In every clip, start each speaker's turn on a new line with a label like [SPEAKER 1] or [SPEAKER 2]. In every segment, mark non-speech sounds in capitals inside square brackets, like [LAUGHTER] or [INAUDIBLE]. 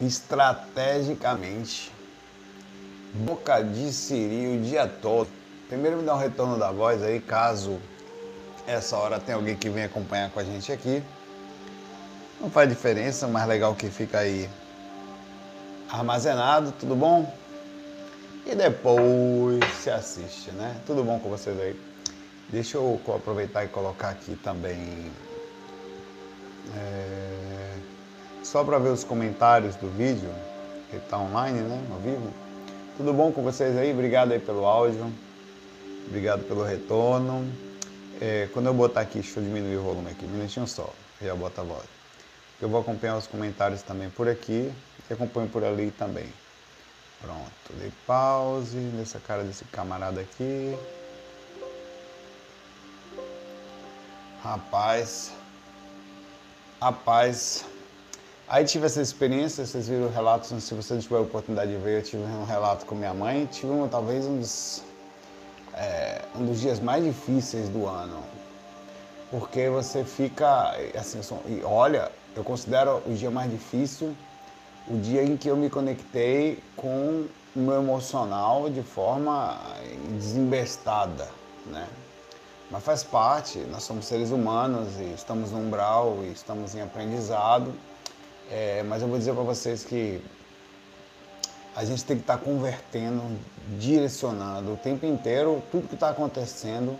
[SPEAKER 1] estrategicamente. Boca de siri o dia todo. Primeiro me dá um retorno da voz aí, caso essa hora tenha alguém que venha acompanhar com a gente aqui. Não faz diferença, mais legal que fica aí armazenado, tudo bom? E depois se assiste, né? Tudo bom com vocês aí? Deixa eu aproveitar e colocar aqui também. É, só para ver os comentários do vídeo, que está online, né? Ao vivo. Tudo bom com vocês aí? Obrigado aí pelo áudio. Obrigado pelo retorno. É, quando eu botar aqui, deixa eu diminuir o volume aqui, um minutinho só, já bota a voz. Eu vou acompanhar os comentários também por aqui e acompanho por ali também. Pronto, dei pause nessa cara desse camarada aqui. Rapaz, rapaz, aí tive essa experiência, vocês viram relatos, se você tiver a oportunidade de ver, eu tive um relato com minha mãe, tive um, talvez um dos, é, um dos dias mais difíceis do ano, porque você fica, assim, olha, eu considero o dia mais difícil o dia em que eu me conectei com o meu emocional de forma desembestada, né? Mas faz parte, nós somos seres humanos e estamos no umbral e estamos em aprendizado. É, mas eu vou dizer para vocês que a gente tem que estar tá convertendo, direcionando o tempo inteiro tudo que está acontecendo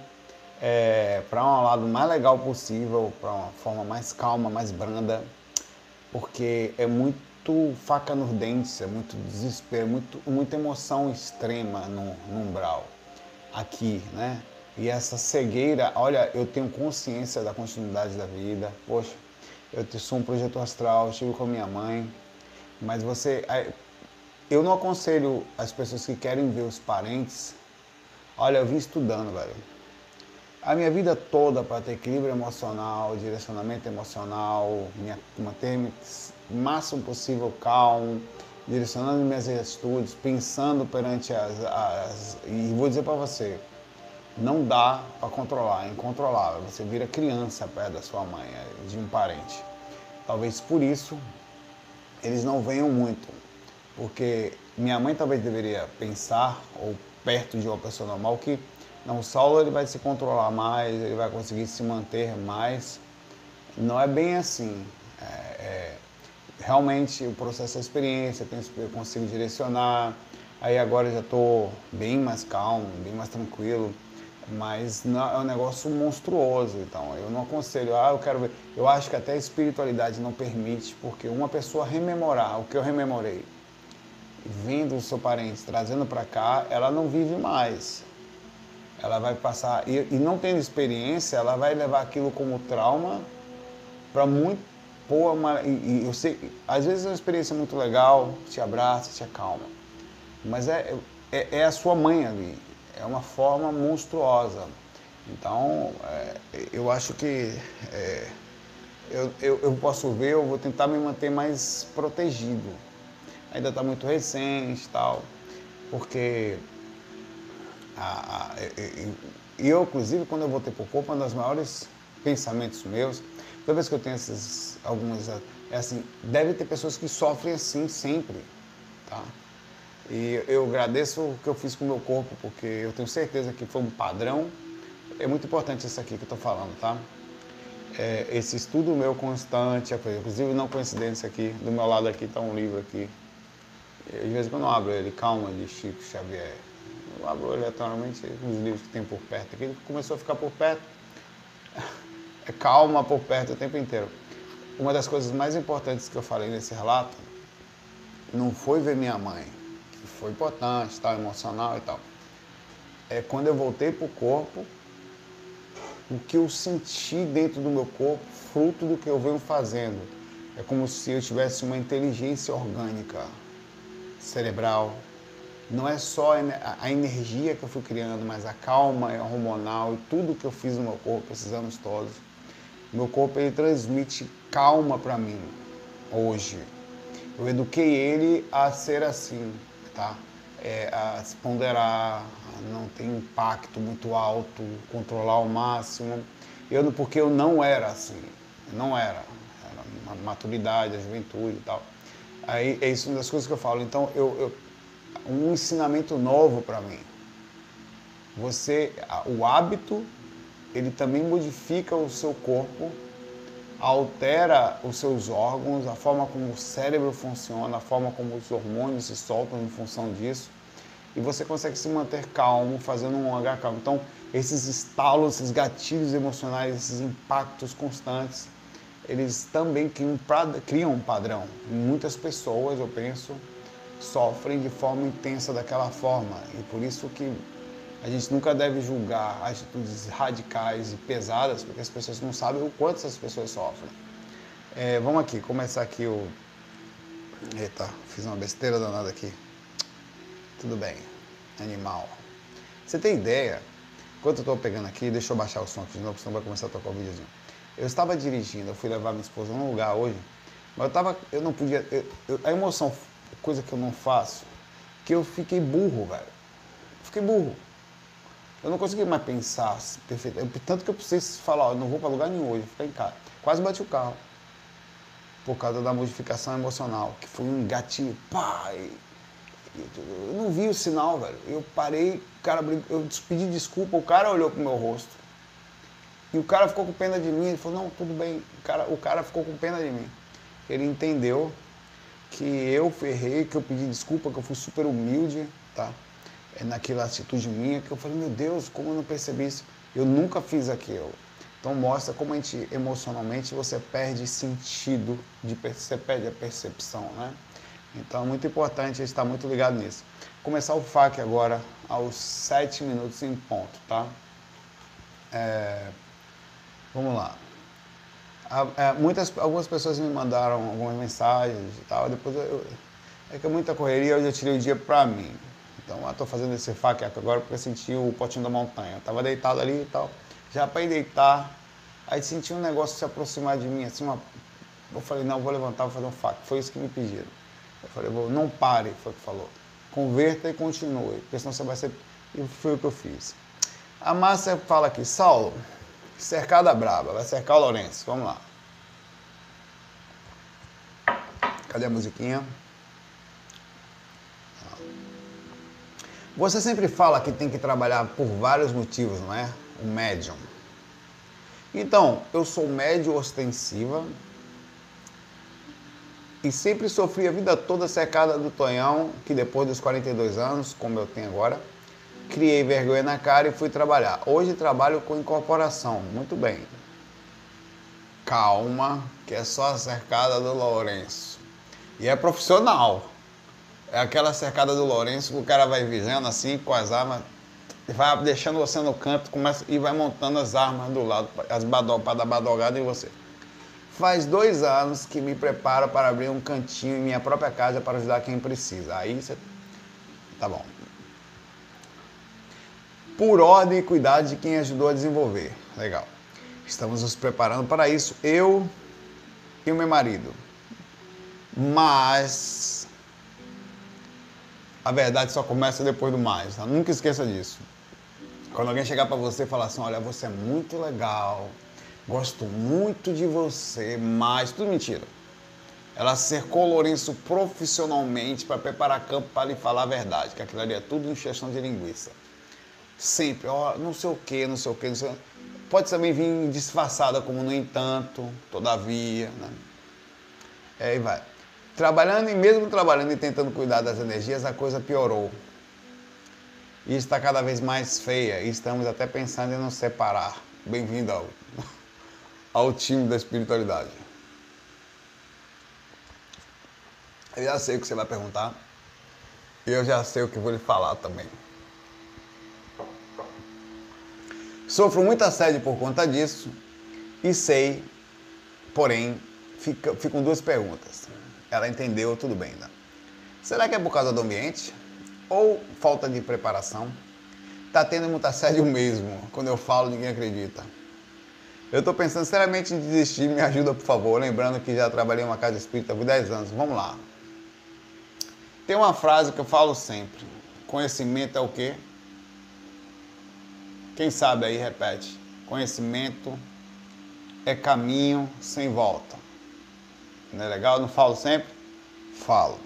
[SPEAKER 1] é, para um lado mais legal possível, para uma forma mais calma, mais branda, porque é muito faca nos dentes, é muito desespero, muito, muita emoção extrema no, no umbral aqui, né? E essa cegueira, olha, eu tenho consciência da continuidade da vida. Poxa, eu sou um projeto astral, estive com a minha mãe, mas você, eu não aconselho as pessoas que querem ver os parentes. Olha, eu vim estudando, velho. A minha vida toda para ter equilíbrio emocional, direcionamento emocional, manter o máximo possível calmo, direcionando minhas atitudes, pensando perante as, as e vou dizer para você, não dá para controlar, é incontrolável. Você vira criança perto da sua mãe, é, de um parente. Talvez por isso eles não venham muito, porque minha mãe talvez deveria pensar, ou perto de uma pessoa normal, que não, o Saulo ele vai se controlar mais, ele vai conseguir se manter mais. Não é bem assim. É, é, realmente o processo da experiência, eu consigo direcionar. Aí agora já estou bem mais calmo, bem mais tranquilo mas não, é um negócio monstruoso. Então, eu não aconselho, ah, eu quero ver. Eu acho que até a espiritualidade não permite, porque uma pessoa rememorar o que eu rememorei, vindo o seu parente, trazendo para cá, ela não vive mais. Ela vai passar, e, e não tendo experiência, ela vai levar aquilo como trauma para muito. Pô, uma, e, e, eu sei, às vezes é uma experiência muito legal, te abraça, te acalma, mas é, é, é a sua mãe ali é uma forma monstruosa. Então, é, eu acho que é, eu, eu, eu, posso ver, eu vou tentar me manter mais protegido. Ainda está muito recente tal, porque a, a, eu, inclusive, quando eu voltei para o corpo, um dos maiores pensamentos meus, toda vez que eu tenho essas algumas, é assim, deve ter pessoas que sofrem assim sempre, tá? E eu agradeço o que eu fiz com o meu corpo, porque eu tenho certeza que foi um padrão. É muito importante isso aqui que eu estou falando, tá? É, esse estudo meu constante, inclusive não coincidência aqui, do meu lado aqui está um livro aqui. De vez em quando eu abro ele, Calma, de Chico Xavier. Eu abro aleatoriamente os livros que tem por perto aqui, ele começou a ficar por perto. É calma por perto o tempo inteiro. Uma das coisas mais importantes que eu falei nesse relato não foi ver minha mãe, foi importante, tal, emocional e tal. É quando eu voltei para o corpo, o que eu senti dentro do meu corpo, fruto do que eu venho fazendo. É como se eu tivesse uma inteligência orgânica, cerebral. Não é só a energia que eu fui criando, mas a calma a hormonal e tudo que eu fiz no meu corpo esses anos todos. Meu corpo ele transmite calma para mim hoje. Eu eduquei ele a ser assim tá? É, a se ponderar, não ter impacto muito alto, controlar ao máximo. Eu, porque eu não era assim, não era. Era a maturidade, a juventude e tal. Aí é isso uma das coisas que eu falo. Então, eu, eu um ensinamento novo para mim. Você, o hábito, ele também modifica o seu corpo, altera os seus órgãos, a forma como o cérebro funciona, a forma como os hormônios se soltam em função disso. E você consegue se manter calmo, fazendo um H calmo. Então, esses estalos, esses gatilhos emocionais, esses impactos constantes, eles também criam um padrão. Muitas pessoas, eu penso, sofrem de forma intensa daquela forma. E por isso que a gente nunca deve julgar atitudes radicais e pesadas, porque as pessoas não sabem o quanto essas pessoas sofrem. É, vamos aqui, começar aqui o. Eita, fiz uma besteira danada aqui. Tudo bem. Animal. Você tem ideia? Enquanto eu estou pegando aqui, deixa eu baixar o som aqui de novo, senão vai começar a tocar o videozinho. Eu estava dirigindo, eu fui levar minha esposa num lugar hoje, mas eu tava, eu não podia, eu, eu, a emoção, coisa que eu não faço, que eu fiquei burro, velho. Fiquei burro. Eu não consegui mais pensar perfeito. Tanto que eu precisei falar, ó, eu não vou para lugar nenhum hoje, vou ficar em casa. Quase bati o carro. Por causa da modificação emocional, que foi um gatilho, pá, eu não vi o sinal, velho. Eu parei, o cara eu pedi desculpa, o cara olhou pro meu rosto. E o cara ficou com pena de mim, ele falou, não, tudo bem. O cara, o cara ficou com pena de mim. Ele entendeu que eu ferrei, que eu pedi desculpa, que eu fui super humilde, tá? É naquela atitude minha que eu falei, meu Deus, como eu não percebi isso? Eu nunca fiz aquilo. Então mostra como a gente emocionalmente você perde sentido, de, você perde a percepção, né? Então é muito importante estar muito ligado nisso. Começar o FAQ agora aos 7 minutos em ponto, tá? É, vamos lá. É, muitas, algumas pessoas me mandaram algumas mensagens e tal, depois eu, é que é muita correria, hoje eu tirei o dia pra mim. Então eu estou fazendo esse FAQ agora porque eu senti o potinho da montanha. Eu tava deitado ali e tal, já para ir deitar, aí senti um negócio se aproximar de mim, assim, uma... eu falei, não, vou levantar, vou fazer um FAQ. Foi isso que me pediram. Eu falei, não pare, foi o que falou. Converta e continue, porque senão você vai ser. E foi o que eu fiz. A Márcia fala aqui, Saulo, cercada braba, vai cercar o Lourenço. Vamos lá. Cadê a musiquinha? Você sempre fala que tem que trabalhar por vários motivos, não é? O médium. Então, eu sou médio ostensiva, e sempre sofri a vida toda secada do Tonhão, que depois dos 42 anos, como eu tenho agora, criei vergonha na cara e fui trabalhar. Hoje trabalho com incorporação, muito bem. Calma, que é só a cercada do Lourenço. E é profissional. É aquela cercada do Lourenço que o cara vai vigiando assim com as armas, vai deixando você no canto começa, e vai montando as armas do lado, as badó, para dar badogada em você. Faz dois anos que me preparo para abrir um cantinho em minha própria casa para ajudar quem precisa. Aí você. Tá bom. Por ordem e cuidado de quem ajudou a desenvolver. Legal. Estamos nos preparando para isso, eu e o meu marido. Mas a verdade só começa depois do mais. Tá? Nunca esqueça disso. Quando alguém chegar para você e falar assim, olha, você é muito legal, Gosto muito de você, mas tudo mentira. Ela cercou o Lourenço profissionalmente para preparar campo para lhe falar a verdade, que aquilo ali é tudo injeção de linguiça. Sempre, ó, não sei o que, não sei o que, não sei Pode também vir disfarçada como no entanto, todavia, né? É, aí vai. Trabalhando e mesmo trabalhando e tentando cuidar das energias, a coisa piorou. E está cada vez mais feia e estamos até pensando em nos separar. Bem-vindo ao [LAUGHS] ao time da espiritualidade? Eu já sei o que você vai perguntar. E eu já sei o que vou lhe falar também. Sofro muito assédio por conta disso e sei, porém, fica, ficam duas perguntas. Ela entendeu, tudo bem, né? Será que é por causa do ambiente? Ou falta de preparação? Tá tendo muito assédio mesmo. Quando eu falo, ninguém acredita. Eu estou pensando seriamente em desistir, me ajuda por favor. Lembrando que já trabalhei em uma casa espírita por 10 anos. Vamos lá. Tem uma frase que eu falo sempre: conhecimento é o quê? Quem sabe aí repete: conhecimento é caminho sem volta. Não é legal? Não falo sempre? Falo.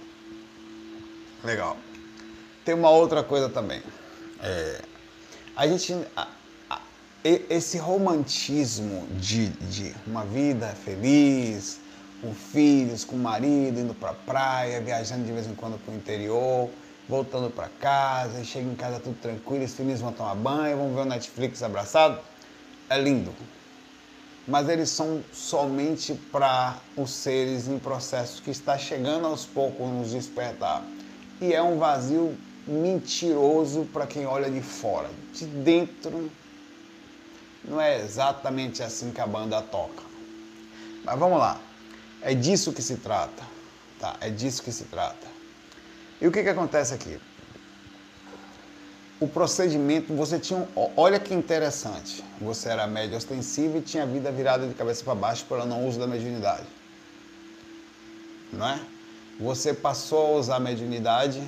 [SPEAKER 1] Legal. Tem uma outra coisa também. É, a gente. A, a, esse romantismo de, de uma vida feliz, com filhos, com marido, indo pra praia, viajando de vez em quando pro interior, voltando para casa, chega em casa tudo tranquilo, os filhos vão tomar banho, vão ver o Netflix abraçado. É lindo. Mas eles são somente para os seres em processo que está chegando aos poucos nos despertar. E é um vazio mentiroso para quem olha de fora. De dentro, não é exatamente assim que a banda toca. Mas vamos lá. É disso que se trata. Tá? É disso que se trata. E o que, que acontece aqui? O procedimento, você tinha. olha que interessante. Você era médio ostensivo e tinha a vida virada de cabeça para baixo pelo não uso da mediunidade. Não é? Você passou a usar a mediunidade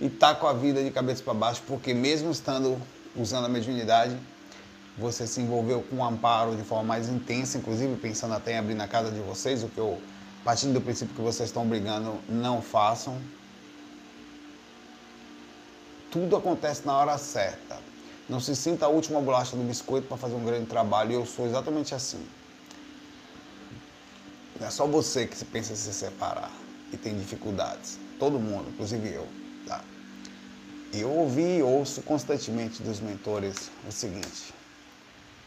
[SPEAKER 1] e está com a vida de cabeça para baixo, porque mesmo estando usando a mediunidade, você se envolveu com o amparo de forma mais intensa, inclusive pensando até em abrir na casa de vocês, o que eu, partindo do princípio que vocês estão brigando, não façam. Tudo acontece na hora certa. Não se sinta a última bolacha do biscoito para fazer um grande trabalho, e eu sou exatamente assim. Não é só você que se pensa em se separar e tem dificuldades. Todo mundo, inclusive eu. Tá? Eu ouvi e ouço constantemente dos mentores o seguinte: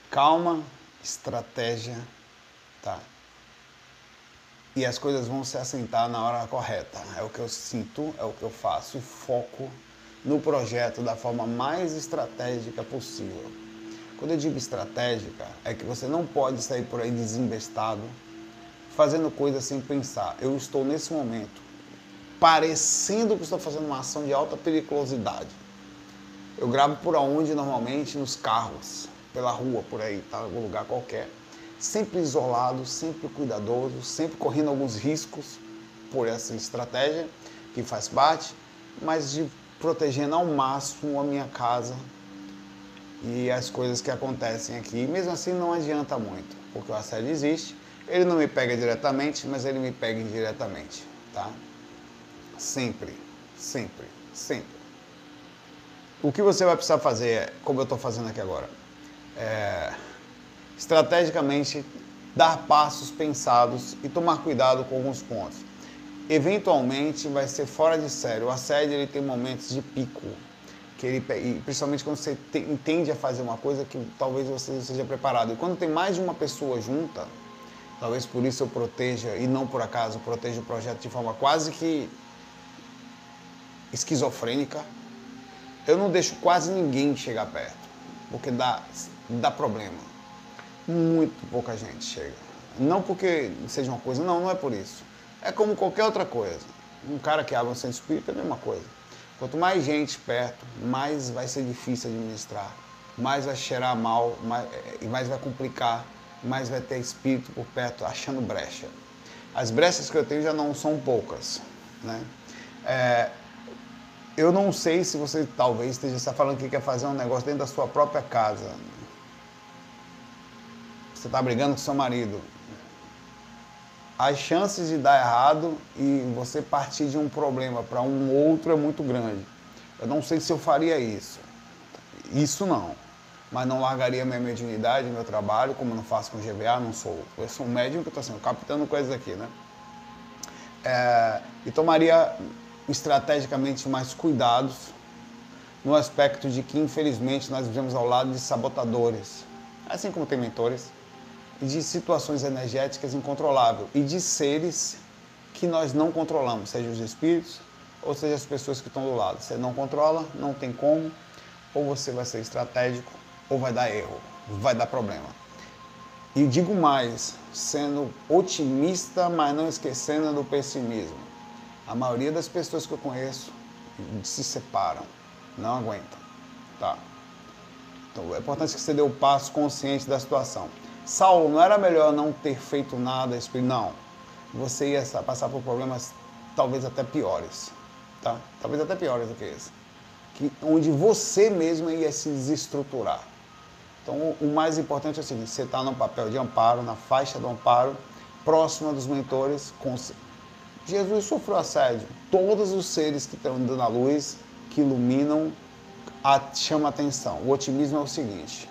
[SPEAKER 1] calma, estratégia, tá? E as coisas vão se assentar na hora correta. É o que eu sinto, é o que eu faço foco no projeto da forma mais estratégica possível. Quando eu digo estratégica, é que você não pode sair por aí desinvestado, fazendo coisas sem pensar. Eu estou nesse momento parecendo que estou fazendo uma ação de alta periculosidade. Eu gravo por onde normalmente nos carros, pela rua, por aí, tá? algum lugar qualquer. Sempre isolado, sempre cuidadoso, sempre correndo alguns riscos por essa estratégia que faz parte, mas de protegendo ao máximo a minha casa e as coisas que acontecem aqui. Mesmo assim não adianta muito, porque o assédio existe. Ele não me pega diretamente, mas ele me pega indiretamente, tá? Sempre, sempre, sempre. O que você vai precisar fazer como eu estou fazendo aqui agora, é, estrategicamente dar passos pensados e tomar cuidado com alguns pontos. Eventualmente vai ser fora de sério. O assédio ele tem momentos de pico, que ele, principalmente quando você te, entende a fazer uma coisa que talvez você não seja preparado. E quando tem mais de uma pessoa junta, talvez por isso eu proteja, e não por acaso, proteja o projeto de forma quase que esquizofrênica, eu não deixo quase ninguém chegar perto, porque dá, dá problema. Muito pouca gente chega. Não porque seja uma coisa, não, não é por isso. É como qualquer outra coisa. Um cara que abre um centro espírita é a mesma coisa. Quanto mais gente perto, mais vai ser difícil administrar, mais vai cheirar mal, mais, e mais vai complicar, mais vai ter espírito por perto achando brecha. As brechas que eu tenho já não são poucas. Né? É, eu não sei se você talvez esteja falando que quer fazer um negócio dentro da sua própria casa. Você está brigando com seu marido. As chances de dar errado e você partir de um problema para um outro é muito grande. Eu não sei se eu faria isso. Isso não. Mas não largaria minha mediunidade, meu trabalho, como eu não faço com GVA, não sou. Eu sou um médium que estou assim, captando coisas aqui, né? É, e tomaria estrategicamente mais cuidados no aspecto de que, infelizmente, nós vivemos ao lado de sabotadores, assim como tem mentores, de situações energéticas incontroláveis e de seres que nós não controlamos, seja os espíritos ou seja as pessoas que estão do lado. Você não controla, não tem como, ou você vai ser estratégico ou vai dar erro, vai dar problema. E digo mais, sendo otimista, mas não esquecendo do pessimismo. A maioria das pessoas que eu conheço se separam, não aguentam. Tá? Então é importante que você dê o passo consciente da situação. Saulo, não era melhor não ter feito nada? Não. Você ia passar por problemas talvez até piores. Tá? Talvez até piores do que esse. Que, onde você mesmo ia se desestruturar. Então, o mais importante é o seguinte: você está no papel de amparo, na faixa do amparo, próxima dos mentores, Jesus sofreu assédio. Todos os seres que estão dando a luz, que iluminam, a, chama atenção. O otimismo é o seguinte: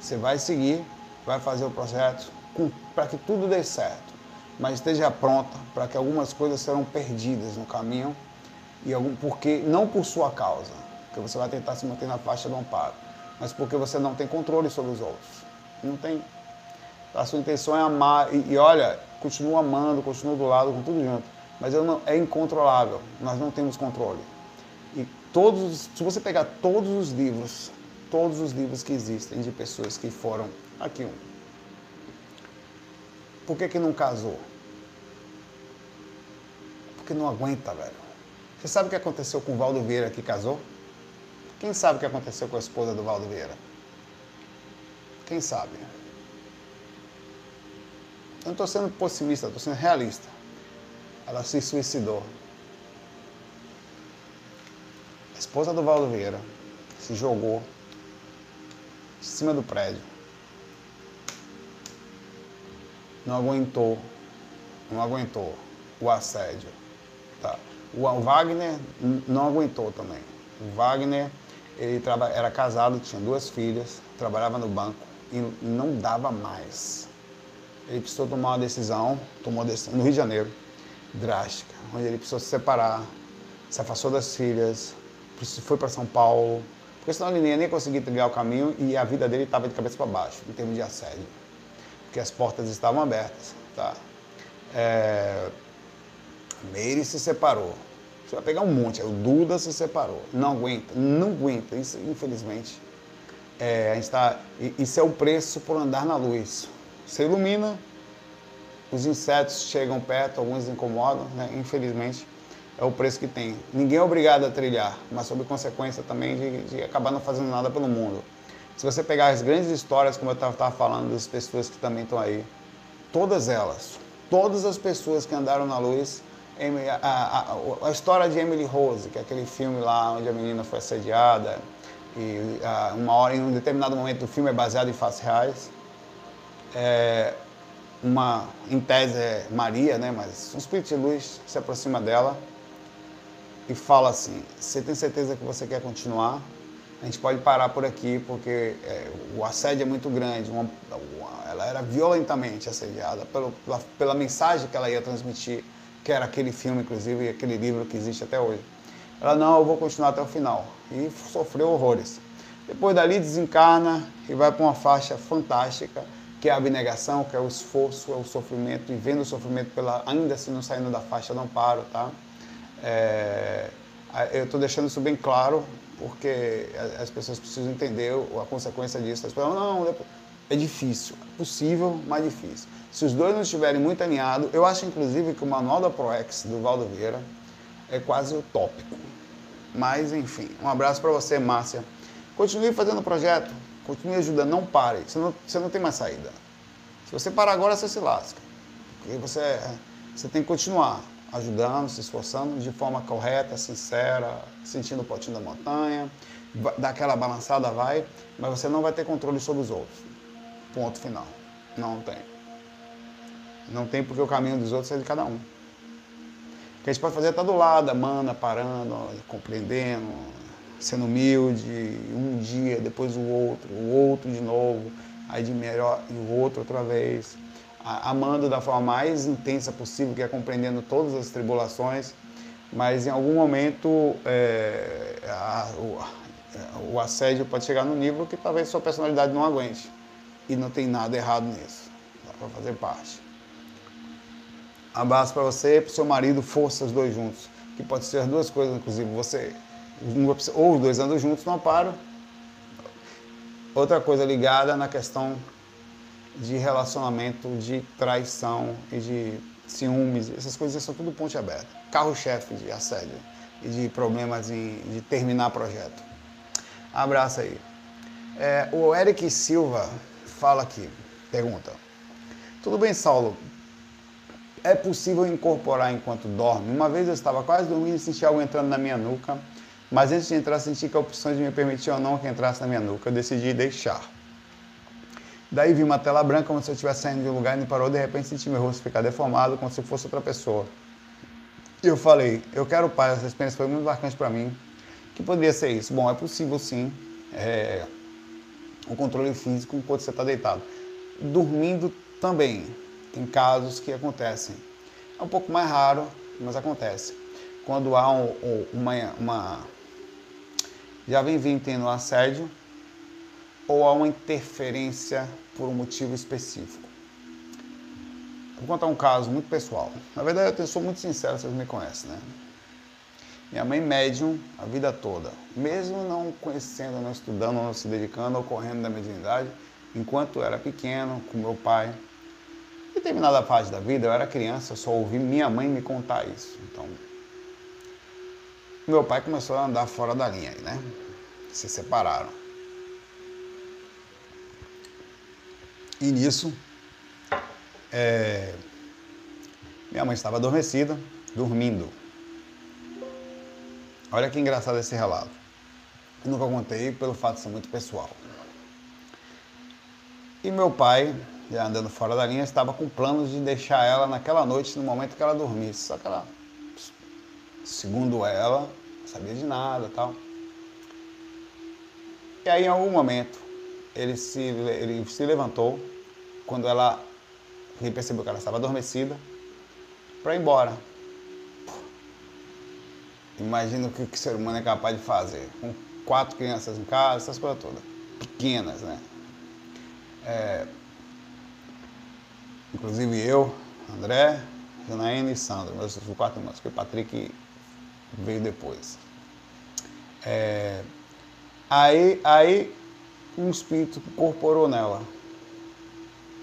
[SPEAKER 1] você vai seguir, vai fazer o projeto para que tudo dê certo, mas esteja pronta para que algumas coisas serão perdidas no caminho e algum, porque não por sua causa, porque você vai tentar se manter na faixa do amparo, mas porque você não tem controle sobre os outros. Não tem. A sua intenção é amar e, e olha, continua amando, continua do lado com tudo junto, mas não, é incontrolável. Nós não temos controle. E todos, se você pegar todos os livros, todos os livros que existem de pessoas que foram aqui um. Por que que não casou? Porque não aguenta, velho. Você sabe o que aconteceu com o Valdo Vieira que casou? Quem sabe o que aconteceu com a esposa do Valdo Vieira? Quem sabe? Eu não estou sendo pessimista, estou sendo realista. Ela se suicidou. A esposa do Valdo Vieira se jogou em cima do prédio. Não aguentou, não aguentou o assédio. Tá. O Wagner não aguentou também. O Wagner ele era casado, tinha duas filhas, trabalhava no banco e não dava mais. Ele precisou tomar uma decisão, tomou decisão no Rio de Janeiro, drástica, onde ele precisou se separar, se afastou das filhas, foi para São Paulo, porque senão ele nem ia conseguir trilhar o caminho e a vida dele estava de cabeça para baixo, em termos de assédio, porque as portas estavam abertas. Tá? É... Meire se separou. Você vai pegar um monte, o Duda se separou. Não aguenta, não aguenta. Isso, infelizmente, é, a gente tá, isso é o preço por andar na luz. Você ilumina, os insetos chegam perto, alguns incomodam, né? infelizmente é o preço que tem. Ninguém é obrigado a trilhar, mas sob consequência também de, de acabar não fazendo nada pelo mundo. Se você pegar as grandes histórias, como eu estava falando, das pessoas que também estão aí, todas elas, todas as pessoas que andaram na luz, a, a, a, história de Emily Rose, que é aquele filme lá onde a menina foi assediada, e uma hora, em um determinado momento do filme é baseado em fatos reais. É, uma, em tese é Maria, né, mas um espírito de luz se aproxima dela e fala assim: Você tem certeza que você quer continuar? A gente pode parar por aqui porque é, o assédio é muito grande. Uma, uma, ela era violentamente assediada pelo, pela, pela, mensagem que ela ia transmitir, que era aquele filme, inclusive, e aquele livro que existe até hoje. Ela, não, eu vou continuar até o final. E sofreu horrores. Depois dali desencarna e vai para uma faixa fantástica, que é a abnegação, que é o esforço, é o sofrimento, e vendo o sofrimento pela, ainda assim não saindo da faixa do amparo, tá? É, eu estou deixando isso bem claro, porque as pessoas precisam entender a consequência disso. As pessoas não, é difícil, é possível, mas difícil. Se os dois não estiverem muito alinhados, eu acho inclusive que o manual da ProEx do Valdo Vieira é quase utópico. Mas enfim, um abraço para você, Márcia. Continue fazendo o projeto, continue ajudando, não pare, você não, você não tem mais saída. Se você parar agora, você se lasca. Porque você, você tem que continuar ajudando, se esforçando de forma correta, sincera, sentindo o potinho da montanha, daquela balançada vai, mas você não vai ter controle sobre os outros. Ponto final. Não tem. Não tem porque o caminho dos outros é de cada um. O que a gente pode fazer é estar do lado, amando, parando, compreendendo, sendo humilde, um dia, depois o outro, o outro de novo, aí de melhor e o outro outra vez amando da forma mais intensa possível, que é compreendendo todas as tribulações, mas em algum momento é, a, o, o, assédio pode chegar no nível que talvez sua personalidade não aguente. E não tem nada errado nisso. Dá para fazer parte. Abraço para você e para o seu marido, força os dois juntos. Que pode ser as duas coisas, inclusive. Você, ou os dois andam juntos no amparo. Outra coisa ligada na questão de relacionamento, de traição e de ciúmes, essas coisas são tudo ponte aberta. Carro-chefe de assédio e de problemas em, de terminar projeto. Abraço aí. É, o Eric Silva fala aqui, pergunta. Tudo bem, Saulo? É possível incorporar enquanto dorme? Uma vez eu estava quase dormindo e senti algo entrando na minha nuca, mas antes de entrar senti que a opção de me permitir ou não que entrasse na minha nuca. Eu decidi deixar. Daí vi uma tela branca, como se eu estivesse saindo de um lugar e me parou. De repente senti meu rosto ficar deformado, como se fosse outra pessoa. E eu falei, eu quero pai, essa experiência foi muito marcante para mim. Que poderia ser isso? Bom, é possível sim. É, o controle físico enquanto você está deitado. Dormindo também. Tem casos que acontecem. É um pouco mais raro, mas acontece. Quando há um, uma, uma. Já vem vindo tendo um assédio ou há uma interferência por um motivo específico. Vou contar um caso muito pessoal. Na verdade, eu sou muito sincero, vocês me conhecem, né? Minha mãe médium a vida toda, mesmo não conhecendo, não estudando, não se dedicando ao correndo da mediunidade, enquanto eu era pequeno, com meu pai. Em determinada fase da vida, eu era criança, só ouvi minha mãe me contar isso. Então, meu pai começou a andar fora da linha, né? Se separaram. E nisso, é, minha mãe estava adormecida, dormindo. Olha que engraçado esse relato. Eu nunca contei pelo fato de ser muito pessoal. E meu pai, já andando fora da linha, estava com planos de deixar ela naquela noite, no momento que ela dormisse. Só que ela, segundo ela, não sabia de nada tal. E aí, em algum momento, ele se, ele se levantou, quando ela ele percebeu que ela estava adormecida, para ir embora. Imagina o que o ser humano é capaz de fazer. Com quatro crianças em casa, essas coisas todas. Pequenas, né? É, inclusive eu, André, Janaína e Sandra, meus quatro irmãos, porque o Patrick veio depois. É, aí, aí um espírito incorporou nela,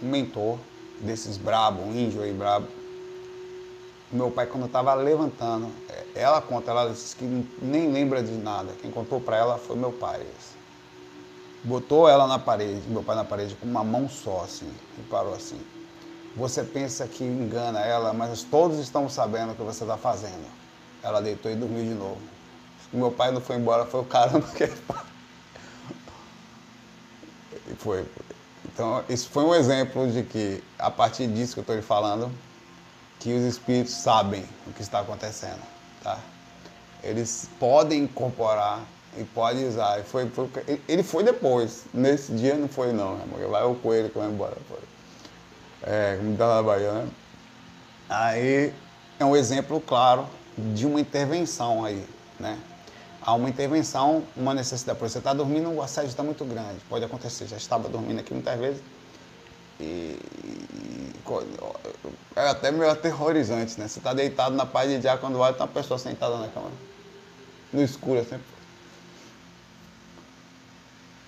[SPEAKER 1] um mentor, desses brabo, um índio aí brabo. Meu pai, quando estava levantando, é, ela conta, ela disse que nem lembra de nada. Quem contou para ela foi meu pai. Botou ela na parede, meu pai na parede, com uma mão só, assim, e parou assim. Você pensa que engana ela, mas todos estão sabendo o que você está fazendo. Ela deitou e dormiu de novo. Meu pai não foi embora, foi o caramba [LAUGHS] que ele foi. Então, isso foi um exemplo de que, a partir disso que eu estou lhe falando, que os espíritos sabem o que está acontecendo, tá? Eles podem incorporar e podem usar. Foi, foi, ele foi depois. Nesse dia não foi não, né? Vai o coelho que vai embora. Foi. É, como está na Bahia, né? Aí é um exemplo claro de uma intervenção aí, né? Há uma intervenção, uma necessidade. Por você está dormindo, o assédio está muito grande. Pode acontecer, já estava dormindo aqui muitas vezes. E, e é até meio aterrorizante, né? Você está deitado na parede de ar quando vai, tem uma pessoa sentada na cama. No escuro, assim.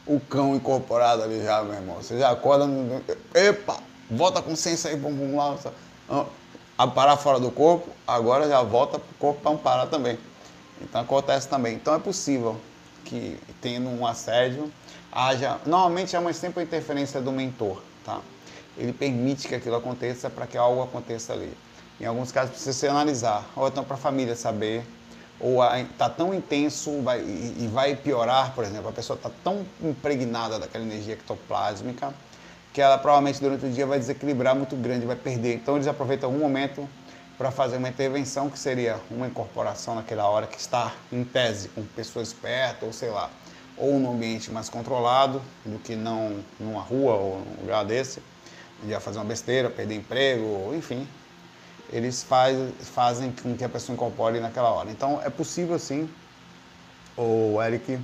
[SPEAKER 1] O cão incorporado ali já, meu irmão. Você já acorda. No... Epa! Volta a consciência aí, vamos lá. A parar fora do corpo, agora já volta para o corpo para amparar também. Então acontece também. Então é possível que tendo um assédio haja, normalmente uma sempre a interferência do mentor, tá? Ele permite que aquilo aconteça para que algo aconteça ali. Em alguns casos precisa se analisar, ou então para a família saber, ou está tão intenso vai, e, vai piorar, por exemplo, a pessoa está tão impregnada daquela energia ectoplásmica que ela provavelmente durante o dia vai desequilibrar muito grande, vai perder. Então eles aproveitam algum momento para fazer uma intervenção que seria uma incorporação naquela hora que está em tese com pessoas perto ou sei lá, ou num ambiente mais controlado do que não numa rua ou num lugar desse, ia fazer uma besteira, perder emprego, enfim, eles faz, fazem com que a pessoa incorpore naquela hora. Então é possível sim, o Eric,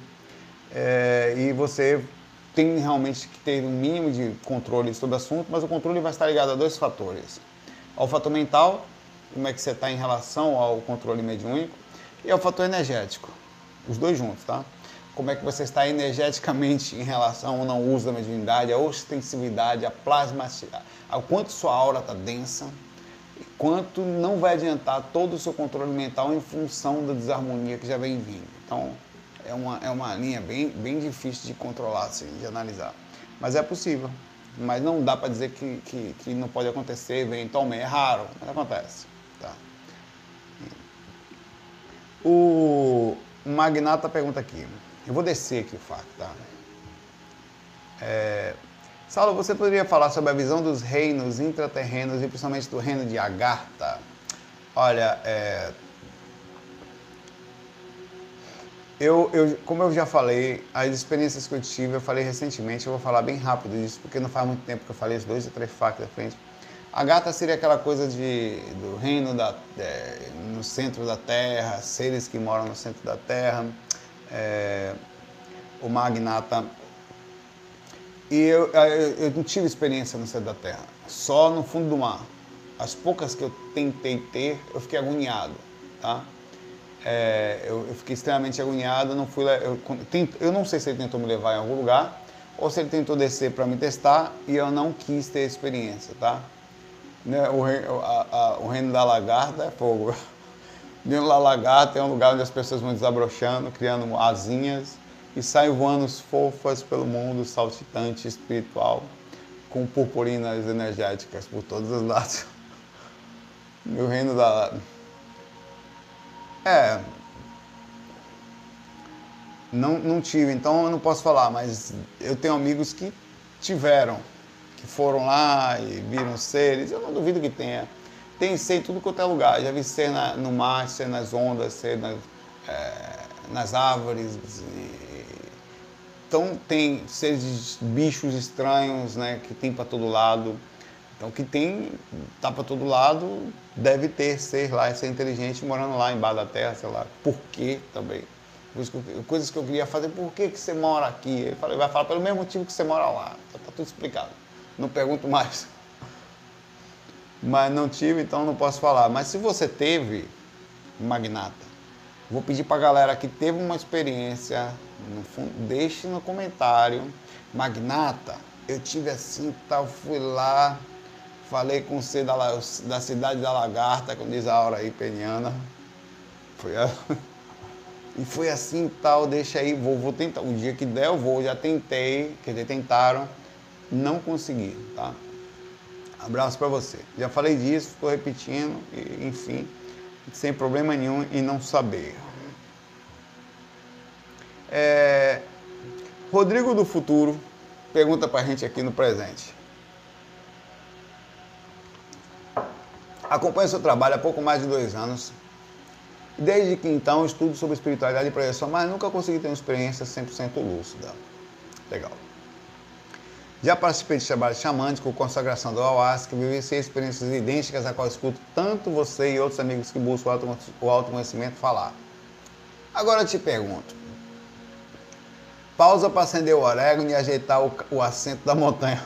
[SPEAKER 1] é, e você tem realmente que ter um mínimo de controle sobre o assunto, mas o controle vai estar ligado a dois fatores. Ao fator mental, como é que você está em relação ao controle mediúnico e ao fator energético, os dois juntos, tá? Como é que você está energeticamente em relação ao não uso da mediunidade, a ostensividade, a plasma, ao quanto sua aura está densa, quanto não vai adiantar todo o seu controle mental em função da desarmonia que já vem vindo. Então, é uma, é uma linha bem, bem difícil de controlar, assim, de analisar. Mas é possível. Mas não dá para dizer que, que, que, não pode acontecer eventualmente. É raro, mas acontece. Tá? O Magnata pergunta aqui. Eu vou descer aqui o fato, tá? É, Saulo, você poderia falar sobre a visão dos reinos intraterrenos e principalmente do reino de Agartha? Olha, é, eu, eu, como eu já falei, as experiências que eu tive, eu falei recentemente, eu vou falar bem rápido disso, porque não faz muito tempo que eu falei os dois ou três fatos da frente. A gata seria aquela coisa de, do reino da, é, no centro da terra, seres que moram no centro da terra, é, o magnata. E eu, eu, eu não tive experiência no centro da terra, só no fundo do mar. As poucas que eu tentei ter, eu fiquei agoniado, tá? É, eu, eu, fiquei extremamente agoniado, não fui eu, eu não sei se ele tentou me levar em algum lugar ou se ele tentou descer para me testar e eu não quis ter experiência, tá? Né, o, reino, a, a, o reino da lagarta é fogo. [LAUGHS] Dentro da lagarta é um lugar onde as pessoas vão desabrochando, criando asinhas e saem voando fofas pelo mundo, saltitante, espiritual, com purpurinas energéticas por todos os lados. [LAUGHS] o reino da é. Não, não tive, então eu não posso falar, mas eu tenho amigos que tiveram, que foram lá e viram seres, eu não duvido que tenha. Tem ser em tudo quanto é lugar, já vi ser na, no mar, ser nas ondas, ser nas, é, nas árvores. E... Então tem seres, bichos estranhos, né, que tem para todo lado. Então, que tem, tá para todo lado, deve ter ser lá, ser inteligente, morando lá embaixo da terra, sei lá. Por quê também? Coisas que eu queria fazer, por que, que você mora aqui? Ele vai falar pelo mesmo motivo que você mora lá. Então, tá tudo explicado. Não pergunto mais. Mas não tive, então não posso falar. Mas se você teve, magnata, vou pedir para a galera que teve uma experiência, no fundo, deixe no comentário. Magnata, eu tive assim, tal, fui lá, Falei com você da, da cidade da Lagarta, como diz a Aura aí, peniana. Foi a... [LAUGHS] E foi assim tal, deixa aí, vou, vou tentar. O dia que der eu vou, já tentei, quer dizer, tentaram, não consegui, tá? Abraço para você. Já falei disso, estou repetindo, e, enfim, sem problema nenhum em não saber. É... Rodrigo do Futuro pergunta para a gente aqui no presente. Acompanho seu trabalho há pouco mais de dois anos. Desde que então estudo sobre espiritualidade e projeção, mas nunca consegui ter uma experiência 100% lúcida. Legal. Já participei de trabalho xamânico, consagração do Ayahuasca, vivenciei experiências idênticas a qual escuto tanto você e outros amigos que buscam o autoconhecimento falar. Agora eu te pergunto. Pausa para acender o orégano e ajeitar o, o assento da montanha.